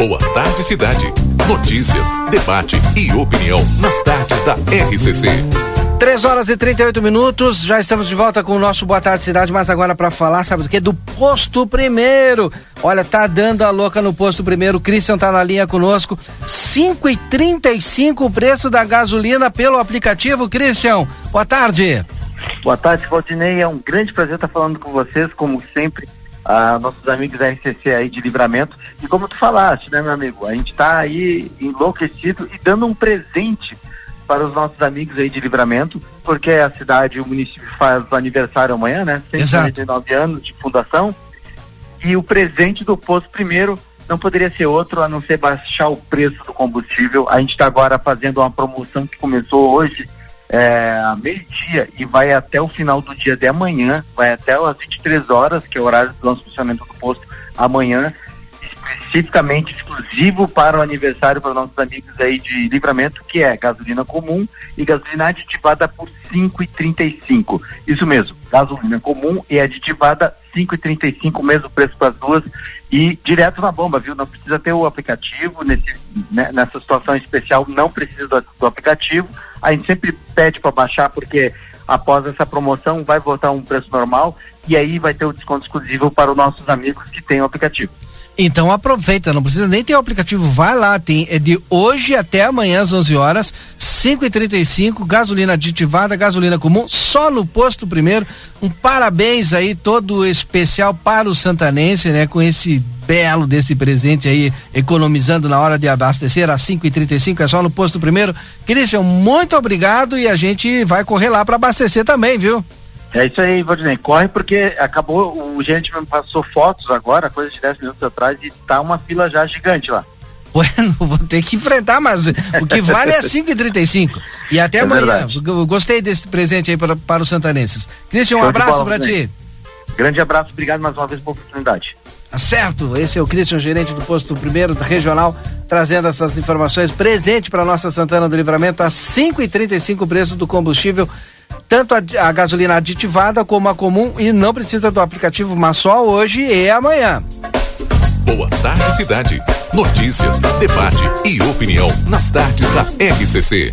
Boa tarde, cidade. Notícias, debate e opinião nas tardes da RCC. 3 horas e 38 minutos, já estamos de volta com o nosso Boa Tarde Cidade, mas agora para falar, sabe do que? Do posto primeiro. Olha, tá dando a louca no posto primeiro. O Christian tá na linha conosco. 5 e 35 o preço da gasolina pelo aplicativo. Christian, boa tarde. Boa tarde, Valdinei. É um grande prazer estar falando com vocês, como sempre, ah, nossos amigos da RCC aí de livramento. E como tu falaste, né, meu amigo? A gente está aí enlouquecido e dando um presente para os nossos amigos aí de livramento, porque a cidade, o município faz aniversário amanhã, né? 149 anos de fundação. E o presente do posto primeiro não poderia ser outro a não ser baixar o preço do combustível. A gente está agora fazendo uma promoção que começou hoje é, meio-dia e vai até o final do dia de amanhã, vai até as 23 horas, que é o horário do nosso funcionamento do posto amanhã, especificamente exclusivo para o aniversário para nossos amigos aí de livramento, que é gasolina comum e gasolina aditivada por 5,35. Isso mesmo, gasolina comum e aditivada 5,35, o mesmo preço para as duas e direto na bomba, viu? Não precisa ter o aplicativo nesse, né, nessa situação especial, não precisa do, do aplicativo. A gente sempre pede para baixar porque após essa promoção vai voltar um preço normal e aí vai ter o desconto exclusivo para os nossos amigos que têm o aplicativo. Então aproveita, não precisa nem ter o aplicativo, vai lá, tem é de hoje até amanhã às 11 horas, 5,35, gasolina aditivada, gasolina comum, só no posto primeiro. Um parabéns aí todo especial para o santanense, né, com esse belo desse presente aí, economizando na hora de abastecer às 5,35 é só no posto primeiro. Cristian, muito obrigado e a gente vai correr lá para abastecer também, viu? É isso aí, Valdinei. Corre porque acabou, o gerente me passou fotos agora, coisa de 10 minutos atrás, e tá uma fila já gigante lá. Bueno, vou ter que enfrentar, mas o que vale é 5,35. E até É amanhã. verdade. Gostei desse presente aí para, para os santanenses. Cristian, um Show abraço para ti. Grande abraço, obrigado mais uma vez pela oportunidade. Tá certo, esse é o Christian, gerente do posto primeiro regional, trazendo essas informações. Presente para nossa Santana do Livramento a 5,35 o preço do combustível, tanto a, a gasolina aditivada como a comum, e não precisa do aplicativo, mas só hoje e amanhã. Boa tarde, cidade. Notícias, debate e opinião nas tardes da RCC.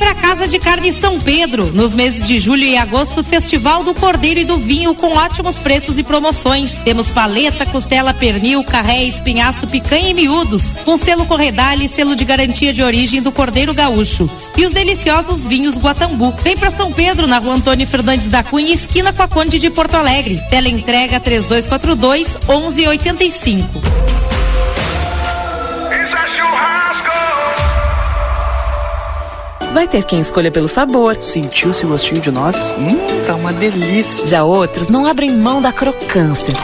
Vem pra Casa de Carne São Pedro. Nos meses de julho e agosto, Festival do Cordeiro e do Vinho com ótimos preços e promoções. Temos paleta, costela, pernil, carré, espinhaço, picanha e miúdos, com selo Corredale e selo de garantia de origem do Cordeiro Gaúcho. E os deliciosos vinhos Guatambu. Vem para São Pedro, na rua Antônio Fernandes da Cunha, esquina com a Conde de Porto Alegre. Tela entrega 3242 1185. Vai ter quem escolha pelo sabor. Sentiu esse gostinho de nozes? Hum, tá uma delícia. Já outros não abrem mão da crocância.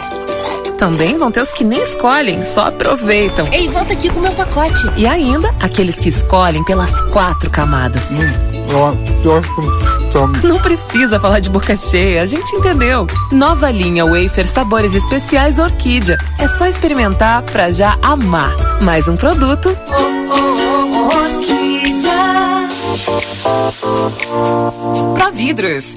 Também vão ter os que nem escolhem, só aproveitam. Ei, volta aqui com o meu pacote. E ainda, aqueles que escolhem pelas quatro camadas. Não precisa falar de boca cheia, a gente entendeu. Nova linha Wafer Sabores Especiais Orquídea. É só experimentar pra já amar. Mais um produto. Providros,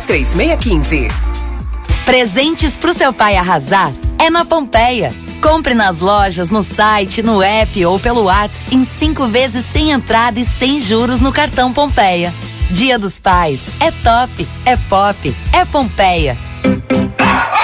3615. Presentes pro seu pai arrasar é na Pompeia. Compre nas lojas, no site, no app ou pelo WhatsApp em cinco vezes sem entrada e sem juros no cartão Pompeia. Dia dos Pais é top, é pop, é Pompeia.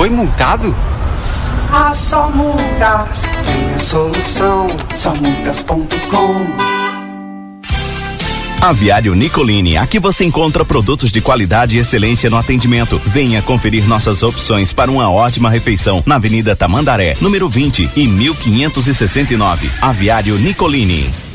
Foi multado? Ah, só multas tem a solução. Somultas.com Aviário Nicolini, aqui você encontra produtos de qualidade e excelência no atendimento. Venha conferir nossas opções para uma ótima refeição na Avenida Tamandaré, número 20 e 1569. Aviário Nicolini.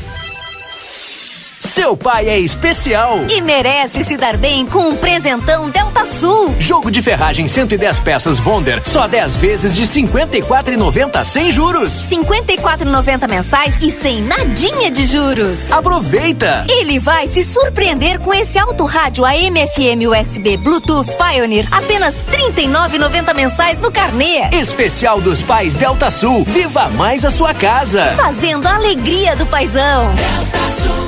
Seu pai é especial. E merece se dar bem com um presentão Delta Sul. Jogo de ferragem 110 peças Vonder, só 10 vezes de 54,90 sem juros. 54,90 mensais e sem nadinha de juros. Aproveita! Ele vai se surpreender com esse alto rádio AM FM USB Bluetooth Pioneer, apenas 39,90 mensais no carnê. Especial dos pais Delta Sul. Viva mais a sua casa. Fazendo a alegria do paizão. Vem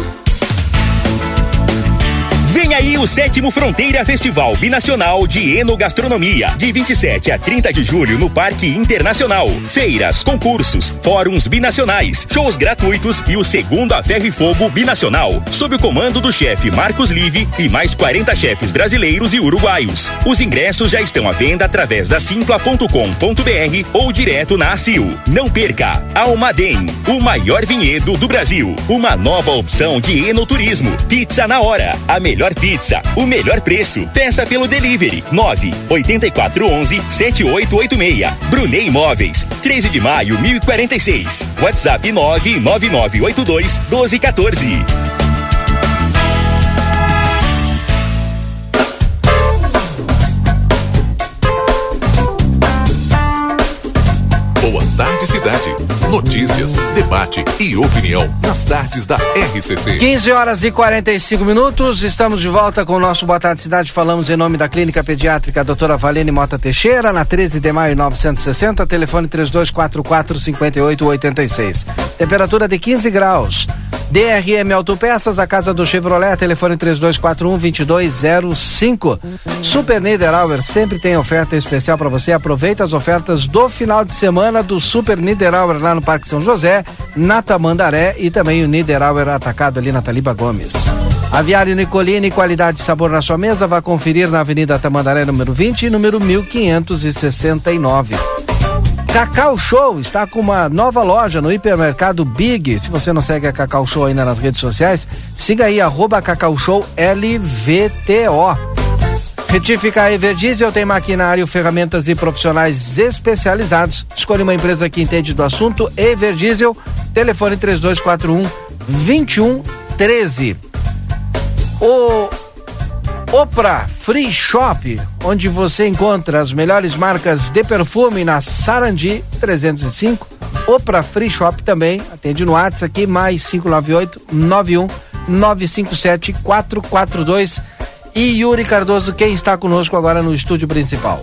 aí o sétimo Fronteira Festival Binacional de Enogastronomia, de 27 a 30 de julho no Parque Internacional. Feiras, concursos, fóruns binacionais, shows gratuitos e o segundo a ferro e fogo binacional, sob o comando do chefe Marcos Live e mais 40 chefes brasileiros e uruguaios. Os ingressos já estão à venda através da simpla.com.br ou direto na ACIL. Não perca! Almaden, o maior vinhedo do Brasil. Uma nova opção de enoturismo. Pizza na hora. A melhor pizza, o melhor preço. Peça pelo delivery 9 8411 7886. Brunei Imóveis, 13 de maio 1046. WhatsApp 99982 1214. Boa tarde, cidade. Notícias, debate e opinião nas tardes da RCC. 15 horas e 45 minutos, estamos de volta com o nosso Boa Tarde Cidade. Falamos em nome da Clínica Pediátrica Doutora Valene Mota Teixeira, na 13 de maio 960, telefone 3244 5886. Temperatura de 15 graus. DRM Autopeças, a casa do Chevrolet, telefone 3241 2205. Super Niederauer sempre tem oferta especial para você. Aproveita as ofertas do final de semana do Super Niederauer lá no Parque São José, na Tamandaré e também o Niederauer atacado ali na Taliba Gomes. Aviário Nicolini, qualidade e sabor na sua mesa, vá conferir na Avenida Tamandaré número 20 e número 1569. Cacau Show está com uma nova loja no hipermercado Big. Se você não segue a Cacau Show ainda nas redes sociais, siga aí, arroba Cacau Show LVTO. Retificar Everdiesel tem maquinário, ferramentas e profissionais especializados. Escolha uma empresa que entende do assunto. Everdiesel, telefone 3241 2113. O Opra Free Shop, onde você encontra as melhores marcas de perfume na Sarandi 305. Opra Free Shop também, atende no WhatsApp aqui, mais 598 91 957 442. E Yuri Cardoso, quem está conosco agora no estúdio principal?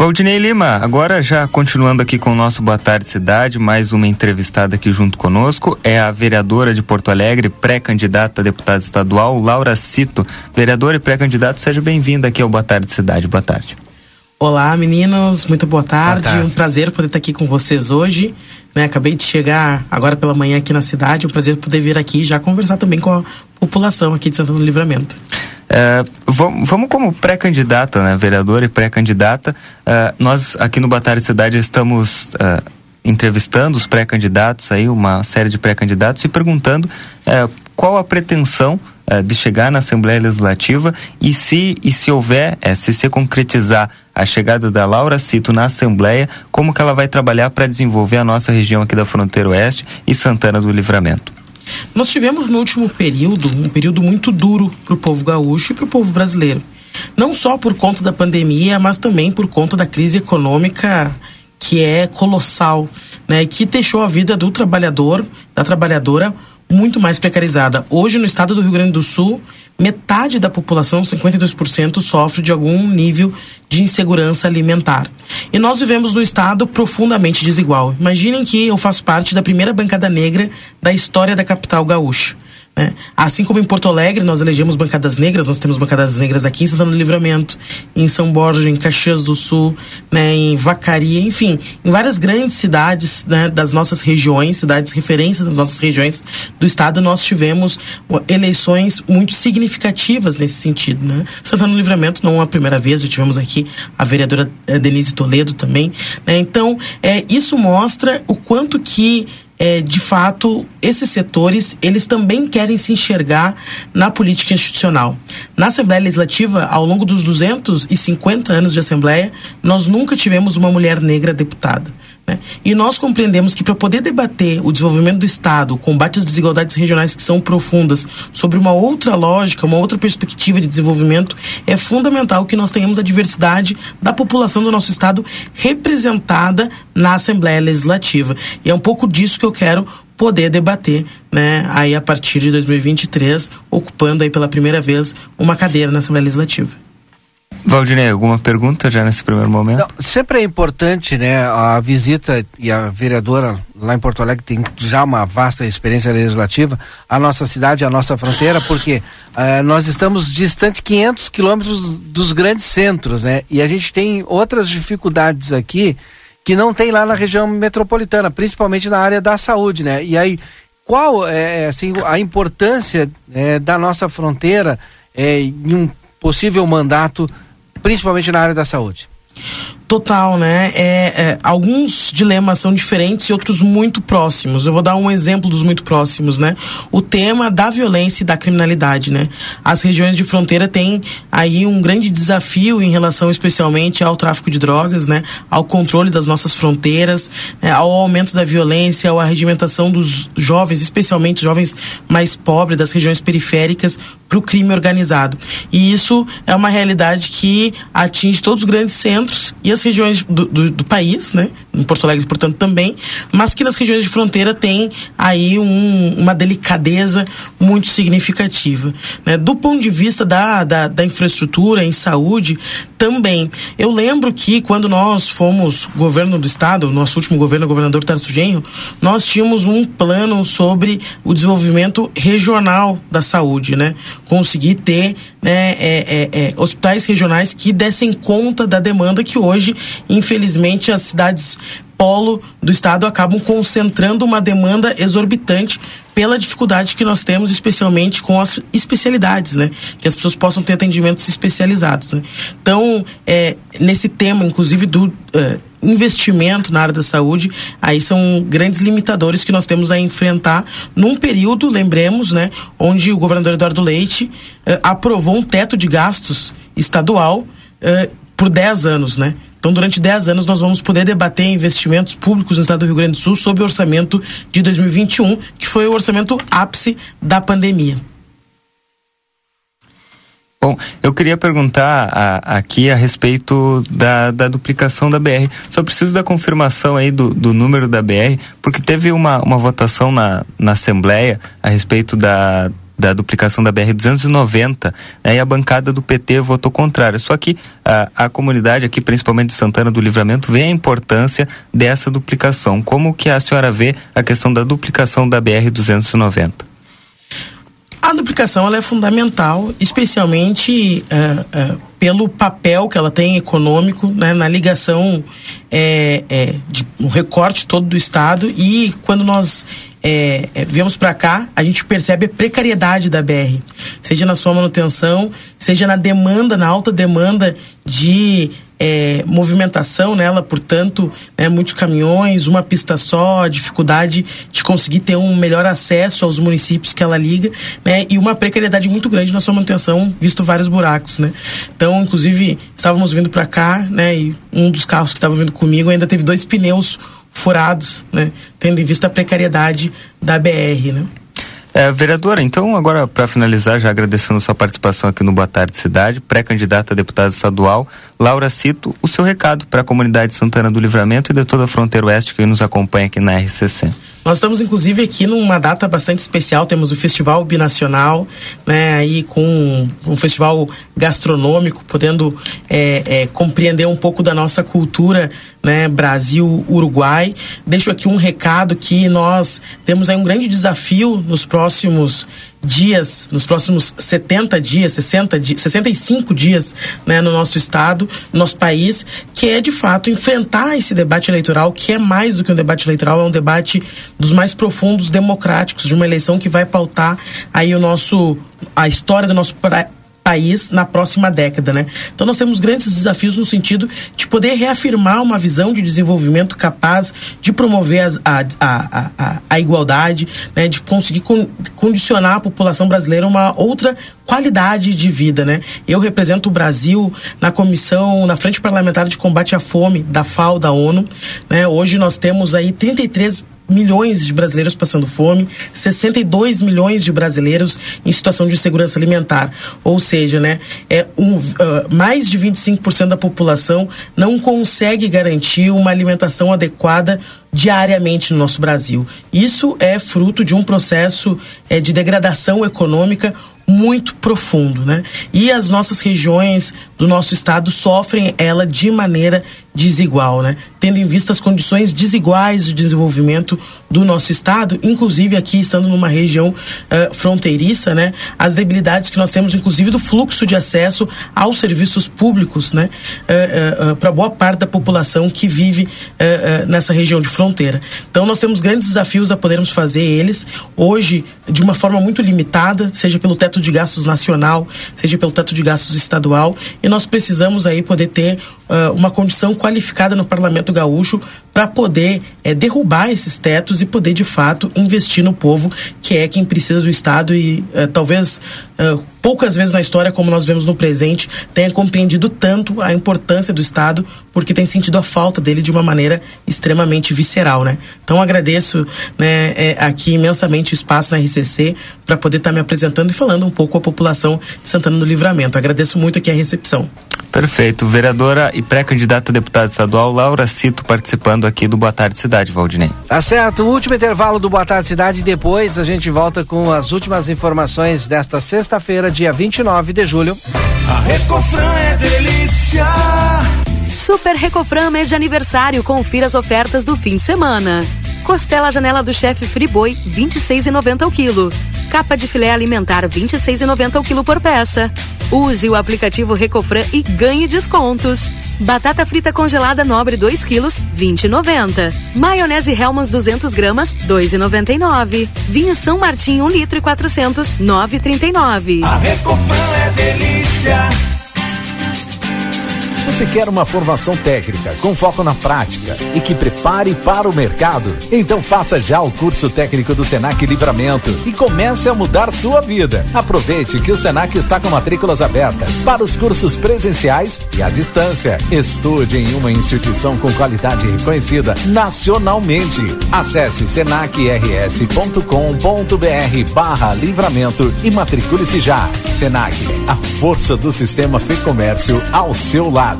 Valdinei Lima, agora já continuando aqui com o nosso Boa Tarde Cidade, mais uma entrevistada aqui junto conosco, é a vereadora de Porto Alegre, pré-candidata a deputada estadual, Laura Cito. Vereadora e pré-candidato, seja bem-vinda aqui ao Boa Tarde Cidade. Boa tarde. Olá, meninos, muito boa tarde. boa tarde. Um prazer poder estar aqui com vocês hoje. Né, acabei de chegar agora pela manhã aqui na cidade. Um prazer poder vir aqui e já conversar também com a população aqui de Santana do Livramento. É, vamos, vamos, como pré-candidata, né, vereadora e pré-candidata, uh, nós aqui no Batalha Cidade estamos uh, entrevistando os pré-candidatos aí, uma série de pré-candidatos e perguntando uh, qual a pretensão de chegar na Assembleia Legislativa e se, e se houver, é, se se concretizar a chegada da Laura Cito na Assembleia, como que ela vai trabalhar para desenvolver a nossa região aqui da fronteira oeste e Santana do Livramento. Nós tivemos no último período um período muito duro para o povo gaúcho e para o povo brasileiro. Não só por conta da pandemia, mas também por conta da crise econômica que é colossal, né, que deixou a vida do trabalhador, da trabalhadora, muito mais precarizada. Hoje, no estado do Rio Grande do Sul, metade da população, 52%, sofre de algum nível de insegurança alimentar. E nós vivemos num estado profundamente desigual. Imaginem que eu faço parte da primeira bancada negra da história da capital gaúcha. Né? Assim como em Porto Alegre nós elegemos bancadas negras, nós temos bancadas negras aqui em Santana do Livramento, em São Borja, em Caxias do Sul, né, em Vacaria, enfim, em várias grandes cidades né, das nossas regiões, cidades referências das nossas regiões do estado, nós tivemos eleições muito significativas nesse sentido. Né? Santana do Livramento não é a primeira vez, já tivemos aqui a vereadora eh, Denise Toledo também. Né? Então, é, isso mostra o quanto que é, de fato, esses setores, eles também querem se enxergar na política institucional. Na Assembleia Legislativa, ao longo dos 250 anos de Assembleia, nós nunca tivemos uma mulher negra deputada. Né? E nós compreendemos que para poder debater o desenvolvimento do Estado, o combate às desigualdades regionais que são profundas, sobre uma outra lógica, uma outra perspectiva de desenvolvimento, é fundamental que nós tenhamos a diversidade da população do nosso Estado representada na Assembleia Legislativa. E é um pouco disso que eu quero poder debater, né, aí a partir de 2023, ocupando aí pela primeira vez uma cadeira na Assembleia Legislativa. Valdinei, alguma pergunta já nesse primeiro momento? Não, sempre é importante, né, a visita e a vereadora lá em Porto Alegre tem já uma vasta experiência legislativa, a nossa cidade, a nossa fronteira, porque uh, nós estamos distante 500 quilômetros dos grandes centros, né, e a gente tem outras dificuldades aqui que não tem lá na região metropolitana, principalmente na área da saúde, né, e aí qual é, assim, a importância é, da nossa fronteira é, em um possível mandato principalmente na área da saúde. Total, né? É, é, alguns dilemas são diferentes e outros muito próximos. Eu vou dar um exemplo dos muito próximos, né? O tema da violência e da criminalidade, né? As regiões de fronteira têm aí um grande desafio em relação especialmente ao tráfico de drogas, né? Ao controle das nossas fronteiras, né? ao aumento da violência, à arregimentação dos jovens, especialmente jovens mais pobres das regiões periféricas, para o crime organizado. E isso é uma realidade que atinge todos os grandes centros e as regiões do, do, do, país, né? Em Porto Alegre, portanto, também, mas que nas regiões de fronteira tem aí um, uma delicadeza muito significativa. Né? Do ponto de vista da, da, da, infraestrutura em saúde, também. Eu lembro que quando nós fomos governo do estado, nosso último governo, o governador Tarso Genro, nós tínhamos um plano sobre o desenvolvimento regional da saúde, né? Conseguir ter né, é, é, é, hospitais regionais que dessem conta da demanda que hoje, infelizmente, as cidades polo do estado acabam concentrando uma demanda exorbitante pela dificuldade que nós temos, especialmente com as especialidades, né? Que as pessoas possam ter atendimentos especializados. Né? Então, é, nesse tema, inclusive do uh, investimento na área da saúde, aí são grandes limitadores que nós temos a enfrentar num período, lembremos, né, onde o governador Eduardo Leite uh, aprovou um teto de gastos estadual uh, por 10 anos, né? Então, durante 10 anos, nós vamos poder debater investimentos públicos no estado do Rio Grande do Sul sob o orçamento de 2021, que foi o orçamento ápice da pandemia. Bom, eu queria perguntar a, aqui a respeito da, da, duplicação da BR. Só preciso da confirmação aí do, do número da BR, porque teve uma, uma votação na, na Assembleia a respeito da, da duplicação da BR-290, né, e a bancada do PT votou contrário. Só que a, a comunidade aqui, principalmente de Santana do Livramento, vê a importância dessa duplicação. Como que a senhora vê a questão da duplicação da BR-290? A duplicação ela é fundamental, especialmente uh, uh, pelo papel que ela tem econômico né, na ligação é, é, de um recorte todo do Estado e quando nós é, é, viemos para cá, a gente percebe a precariedade da BR, seja na sua manutenção, seja na demanda, na alta demanda de é, movimentação nela, portanto, né, muitos caminhões, uma pista só, a dificuldade de conseguir ter um melhor acesso aos municípios que ela liga, né, e uma precariedade muito grande na sua manutenção, visto vários buracos, né. Então, inclusive, estávamos vindo para cá, né, e um dos carros que estava vindo comigo ainda teve dois pneus furados, né, tendo em vista a precariedade da BR, né. É, vereadora, então agora para finalizar, já agradecendo sua participação aqui no Boa Tarde Cidade, pré-candidata a deputada estadual, Laura Cito, o seu recado para a comunidade Santana do Livramento e de toda a fronteira oeste que nos acompanha aqui na RCC. Nós estamos, inclusive, aqui numa data bastante especial. Temos o Festival Binacional, né? Aí com um festival gastronômico, podendo é, é, compreender um pouco da nossa cultura, né? Brasil-Uruguai. Deixo aqui um recado que nós temos aí um grande desafio nos próximos dias, nos próximos 70 dias, 60 dias, 65 dias, né, no nosso estado, no nosso país, que é de fato enfrentar esse debate eleitoral, que é mais do que um debate eleitoral, é um debate dos mais profundos democráticos, de uma eleição que vai pautar aí o nosso a história do nosso país na próxima década, né? Então nós temos grandes desafios no sentido de poder reafirmar uma visão de desenvolvimento capaz de promover as, a, a, a, a, igualdade, né? De conseguir con condicionar a população brasileira uma outra qualidade de vida, né? Eu represento o Brasil na comissão, na frente parlamentar de combate à fome da FAO, da ONU, né? Hoje nós temos aí 33 milhões de brasileiros passando fome, 62 milhões de brasileiros em situação de insegurança alimentar. Ou seja, né, é um, uh, mais de 25% da população não consegue garantir uma alimentação adequada diariamente no nosso Brasil. Isso é fruto de um processo é, de degradação econômica muito profundo, né? E as nossas regiões do nosso estado sofrem ela de maneira desigual, né? Tendo em vista as condições desiguais de desenvolvimento do nosso estado, inclusive aqui estando numa região uh, fronteiriça, né? As debilidades que nós temos, inclusive do fluxo de acesso aos serviços públicos, né? Uh, uh, Para boa parte da população que vive nessa região de fronteira. Então nós temos grandes desafios a podermos fazer eles hoje de uma forma muito limitada, seja pelo teto de gastos nacional, seja pelo teto de gastos estadual, e nós precisamos aí poder ter uma condição qualificada no Parlamento Gaúcho para poder é, derrubar esses tetos e poder de fato investir no povo que é quem precisa do Estado e é, talvez é, poucas vezes na história como nós vemos no presente tenha compreendido tanto a importância do Estado porque tem sentido a falta dele de uma maneira extremamente visceral, né? Então agradeço né, é, aqui imensamente o espaço na RCC para poder estar tá me apresentando e falando um pouco à população de Santana do Livramento. Agradeço muito aqui a recepção. Perfeito. Vereadora e pré-candidata a deputada estadual Laura Cito participando aqui do Boa Tarde Cidade, Valdinei. Tá certo. O último intervalo do Boa Tarde Cidade. Depois a gente volta com as últimas informações desta sexta-feira, dia 29 de julho. A Recofran é delícia. Super Recofran mês de aniversário. Confira as ofertas do fim de semana. Costela janela do chefe Friboi, 26,90 o quilo. Capa de filé alimentar, 26,90 o quilo por peça. Use o aplicativo Recofran e ganhe descontos. Batata frita congelada nobre 2 quilos, 20,90. Maionese Hellmann's 200 gramas, 2,99. Vinho São Martim 1 litro e 400, 9,39. A Recofran é delícia. Você quer uma formação técnica com foco na prática e que prepare para o mercado? Então faça já o curso técnico do Senac Livramento e comece a mudar sua vida. Aproveite que o Senac está com matrículas abertas para os cursos presenciais e à distância. Estude em uma instituição com qualidade reconhecida nacionalmente. Acesse senacrs.com.br barra livramento e matricule-se já. Senac, a força do sistema Fê Comércio ao seu lado.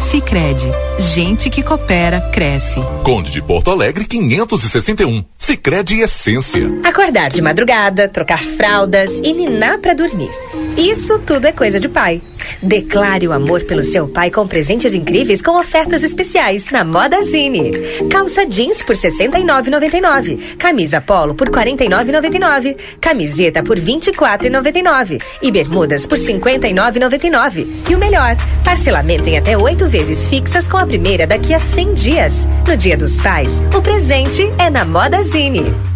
Sicredi, gente que coopera cresce. Conde de Porto Alegre 561. Sicredi Essência. Acordar de madrugada, trocar fraldas e ninar para dormir. Isso tudo é coisa de pai. Declare o amor pelo seu pai com presentes incríveis com ofertas especiais na Moda Zine. Calça jeans por R$ 69,99. Camisa polo por R$ 49,99. Camiseta por R$ 24,99. E bermudas por R$ 59,99. E o melhor, parcelamento em até oito vezes fixas com a primeira daqui a 100 dias. No Dia dos Pais, o presente é na Moda Zine.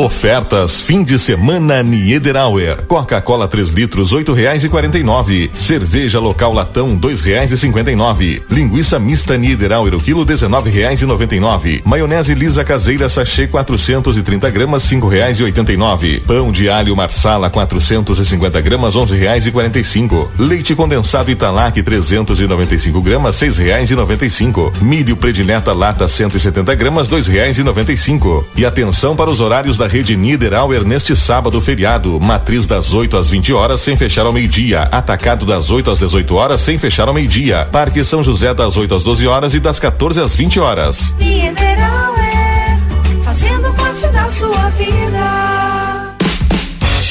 Ofertas fim de semana Niederauer. Coca-Cola 3 litros, oito reais e quarenta e nove. Cerveja local latão, dois reais e cinquenta e nove. Linguiça mista Niederauer, o quilo, dezenove reais e noventa e nove. Maionese lisa caseira sachê 430 gramas, cinco reais e oitenta e nove. Pão de alho marsala 450 gramas, onze reais e quarenta e cinco. Leite condensado Italac 395 gramas, seis reais e noventa e cinco. Milho predileta lata 170 gramas, dois reais e noventa e cinco. E atenção para os horários da rede Niederauer neste sábado feriado. Matriz das 8 às 20 horas sem fechar ao meio-dia. Atacado das 8 às 18 horas sem fechar ao meio-dia. Parque São José das 8 às 12 horas e das 14 às 20 horas. Mineral é fazendo parte da sua vida.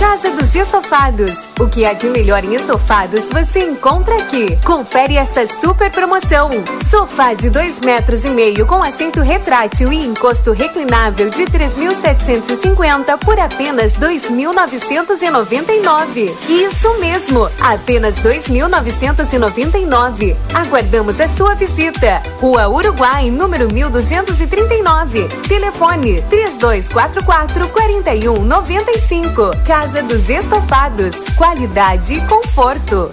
Casa dos Estofados. O que há de melhor em estofados você encontra aqui. Confere essa super promoção. Sofá de dois metros e meio com assento retrátil e encosto reclinável de 3.750 por apenas 2.999. Isso mesmo, apenas 2.999. Aguardamos a sua visita. Rua Uruguai, número 1239. Telefone 3244 4195. Casa dos Estofados. Qualidade e conforto.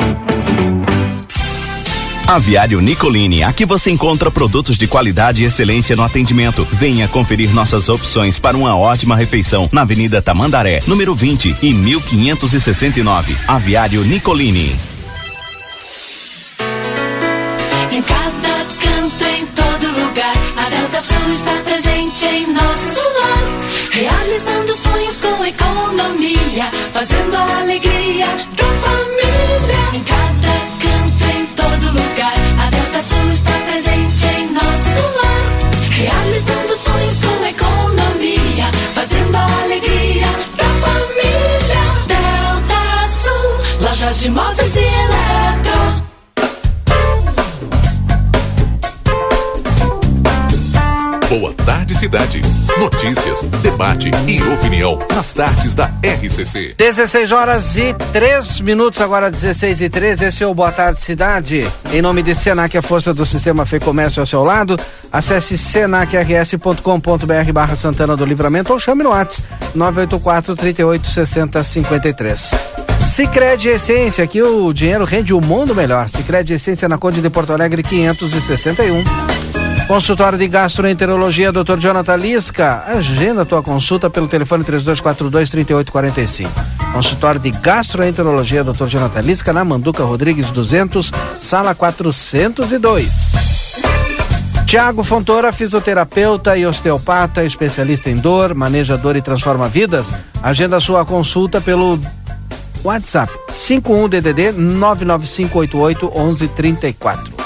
Aviário Nicolini, aqui você encontra produtos de qualidade e excelência no atendimento. Venha conferir nossas opções para uma ótima refeição na Avenida Tamandaré, número 20 e 1569. Aviário Nicolini. Em cada canto, em todo lugar, a Delta Sul está presente em nosso lar, realizando sonhos com economia, fazendo a debate e opinião nas tardes da RCC. 16 horas e 3 minutos, agora 16 e 3. Esse é o Boa Tarde Cidade. Em nome de Senac, a força do sistema Fê Comércio ao seu lado. Acesse senacrs.com.br barra Santana do Livramento ou chame no WhatsApp 984 38 60 53. Sicredi Essência, aqui o dinheiro rende o mundo melhor. Sicredi Essência na Conde de Porto Alegre 561. Consultório de Gastroenterologia, Dr. Jonathan Lisca. Agenda tua consulta pelo telefone 3242-3845. Consultório de Gastroenterologia, Dr. Jonathan Lisca, na Manduca Rodrigues 200, sala 402. Tiago Fontoura, fisioterapeuta e osteopata, especialista em dor, maneja dor e transforma vidas. Agenda sua consulta pelo WhatsApp 51 DDD 99588 1134.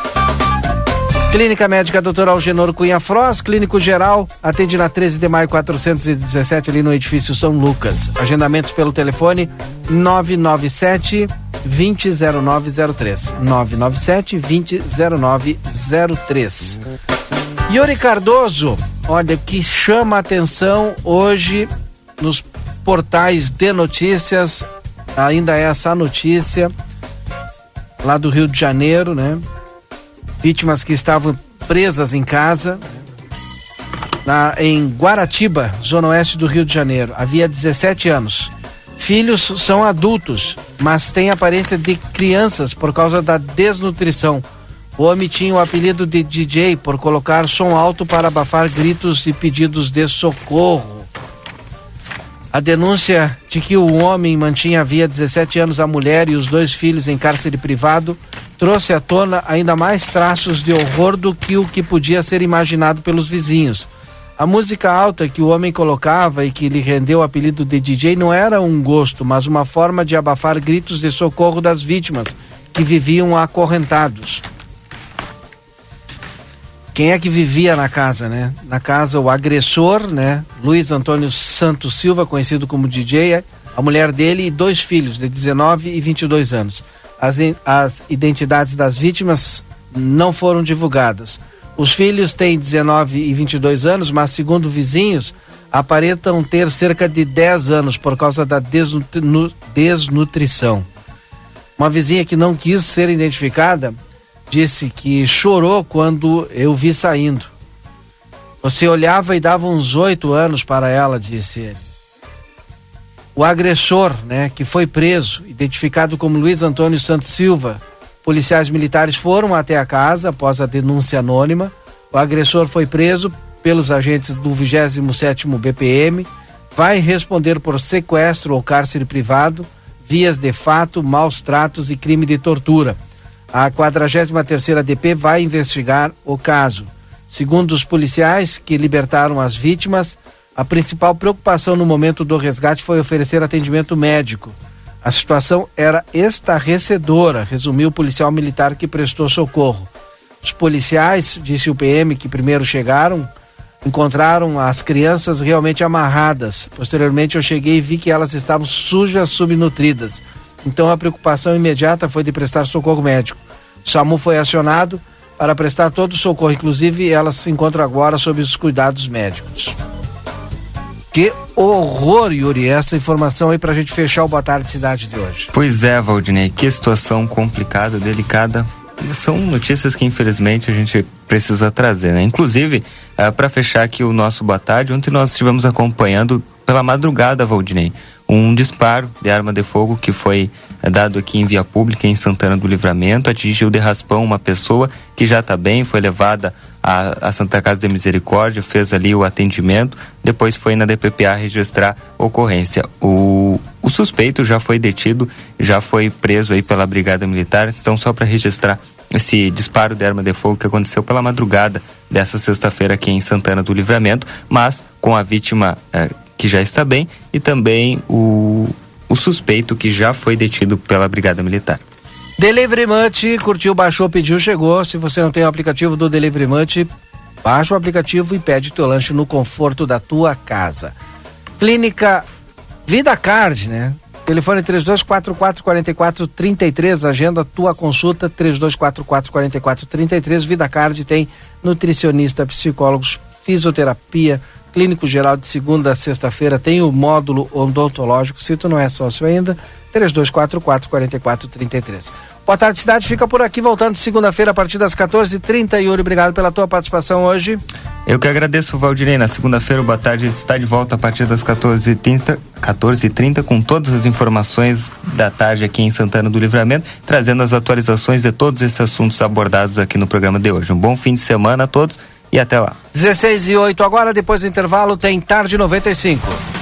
Clínica Médica Dr. Algenor Cunha Froz, Clínico Geral, atende na 13 de maio 417 ali no edifício São Lucas. Agendamentos pelo telefone 997 200903. 997 200903. Yuri Cardoso, olha, que chama a atenção hoje nos portais de notícias, ainda é essa notícia lá do Rio de Janeiro, né? Vítimas que estavam presas em casa na, em Guaratiba, zona oeste do Rio de Janeiro. Havia 17 anos. Filhos são adultos, mas têm aparência de crianças por causa da desnutrição. O homem tinha o apelido de DJ por colocar som alto para abafar gritos e pedidos de socorro. A denúncia de que o homem mantinha havia 17 anos a mulher e os dois filhos em cárcere privado trouxe à tona ainda mais traços de horror do que o que podia ser imaginado pelos vizinhos. A música alta que o homem colocava e que lhe rendeu o apelido de DJ não era um gosto, mas uma forma de abafar gritos de socorro das vítimas que viviam acorrentados. Quem é que vivia na casa, né? Na casa, o agressor, né? Luiz Antônio Santos Silva, conhecido como DJ, a mulher dele e dois filhos de 19 e 22 anos. As, as identidades das vítimas não foram divulgadas. Os filhos têm 19 e 22 anos, mas, segundo vizinhos, aparentam ter cerca de 10 anos por causa da desnutri desnutrição. Uma vizinha que não quis ser identificada disse que chorou quando eu vi saindo. Você olhava e dava uns oito anos para ela, disse ele. O agressor, né, que foi preso, identificado como Luiz Antônio Santos Silva, policiais militares foram até a casa após a denúncia anônima. O agressor foi preso pelos agentes do 27º BPM, vai responder por sequestro ou cárcere privado, vias de fato, maus tratos e crime de tortura. A 43ª DP vai investigar o caso. Segundo os policiais que libertaram as vítimas, a principal preocupação no momento do resgate foi oferecer atendimento médico. A situação era estarrecedora, resumiu o policial militar que prestou socorro. Os policiais, disse o PM, que primeiro chegaram, encontraram as crianças realmente amarradas. Posteriormente eu cheguei e vi que elas estavam sujas, subnutridas. Então a preocupação imediata foi de prestar socorro médico. O SAMU foi acionado para prestar todo o socorro, inclusive elas se encontram agora sob os cuidados médicos. Que horror, Yuri, essa informação aí pra gente fechar o Boa Tarde Cidade de hoje. Pois é, Valdinei, que situação complicada, delicada. São notícias que infelizmente a gente precisa trazer, né? Inclusive, eh, para fechar aqui o nosso Boa Tarde, ontem nós estivemos acompanhando pela madrugada, Valdinei, um disparo de arma de fogo que foi é dado aqui em via pública em Santana do Livramento, atingiu de raspão uma pessoa que já está bem, foi levada à, à, Santa Casa de Misericórdia, fez ali o atendimento, depois foi na DPPA registrar ocorrência. O, o suspeito já foi detido, já foi preso aí pela Brigada Militar, então só para registrar esse disparo de arma de fogo que aconteceu pela madrugada dessa sexta-feira aqui em Santana do Livramento, mas com a vítima eh, que já está bem e também o o suspeito que já foi detido pela Brigada Militar. Delivery Munch, curtiu, baixou, pediu, chegou. Se você não tem o aplicativo do Delivery Munch, baixa o aplicativo e pede teu lanche no conforto da tua casa. Clínica Vida Card, né? Telefone 3244-4433, agenda tua consulta 3244-4433. Vida Card tem nutricionista, psicólogos, fisioterapia, Clínico Geral de segunda a sexta-feira tem o módulo odontológico. Se tu não é sócio ainda, 3244 4433. Boa tarde, cidade. Fica por aqui, voltando segunda-feira a partir das 14h30. Yuri, obrigado pela tua participação hoje. Eu que agradeço, Valdinei. Na segunda-feira, Boa Tarde está de volta a partir das 14h30, 14h30 com todas as informações da tarde aqui em Santana do Livramento, trazendo as atualizações de todos esses assuntos abordados aqui no programa de hoje. Um bom fim de semana a todos e até lá. 16 e 8 agora, depois do intervalo, tem Tarde 95.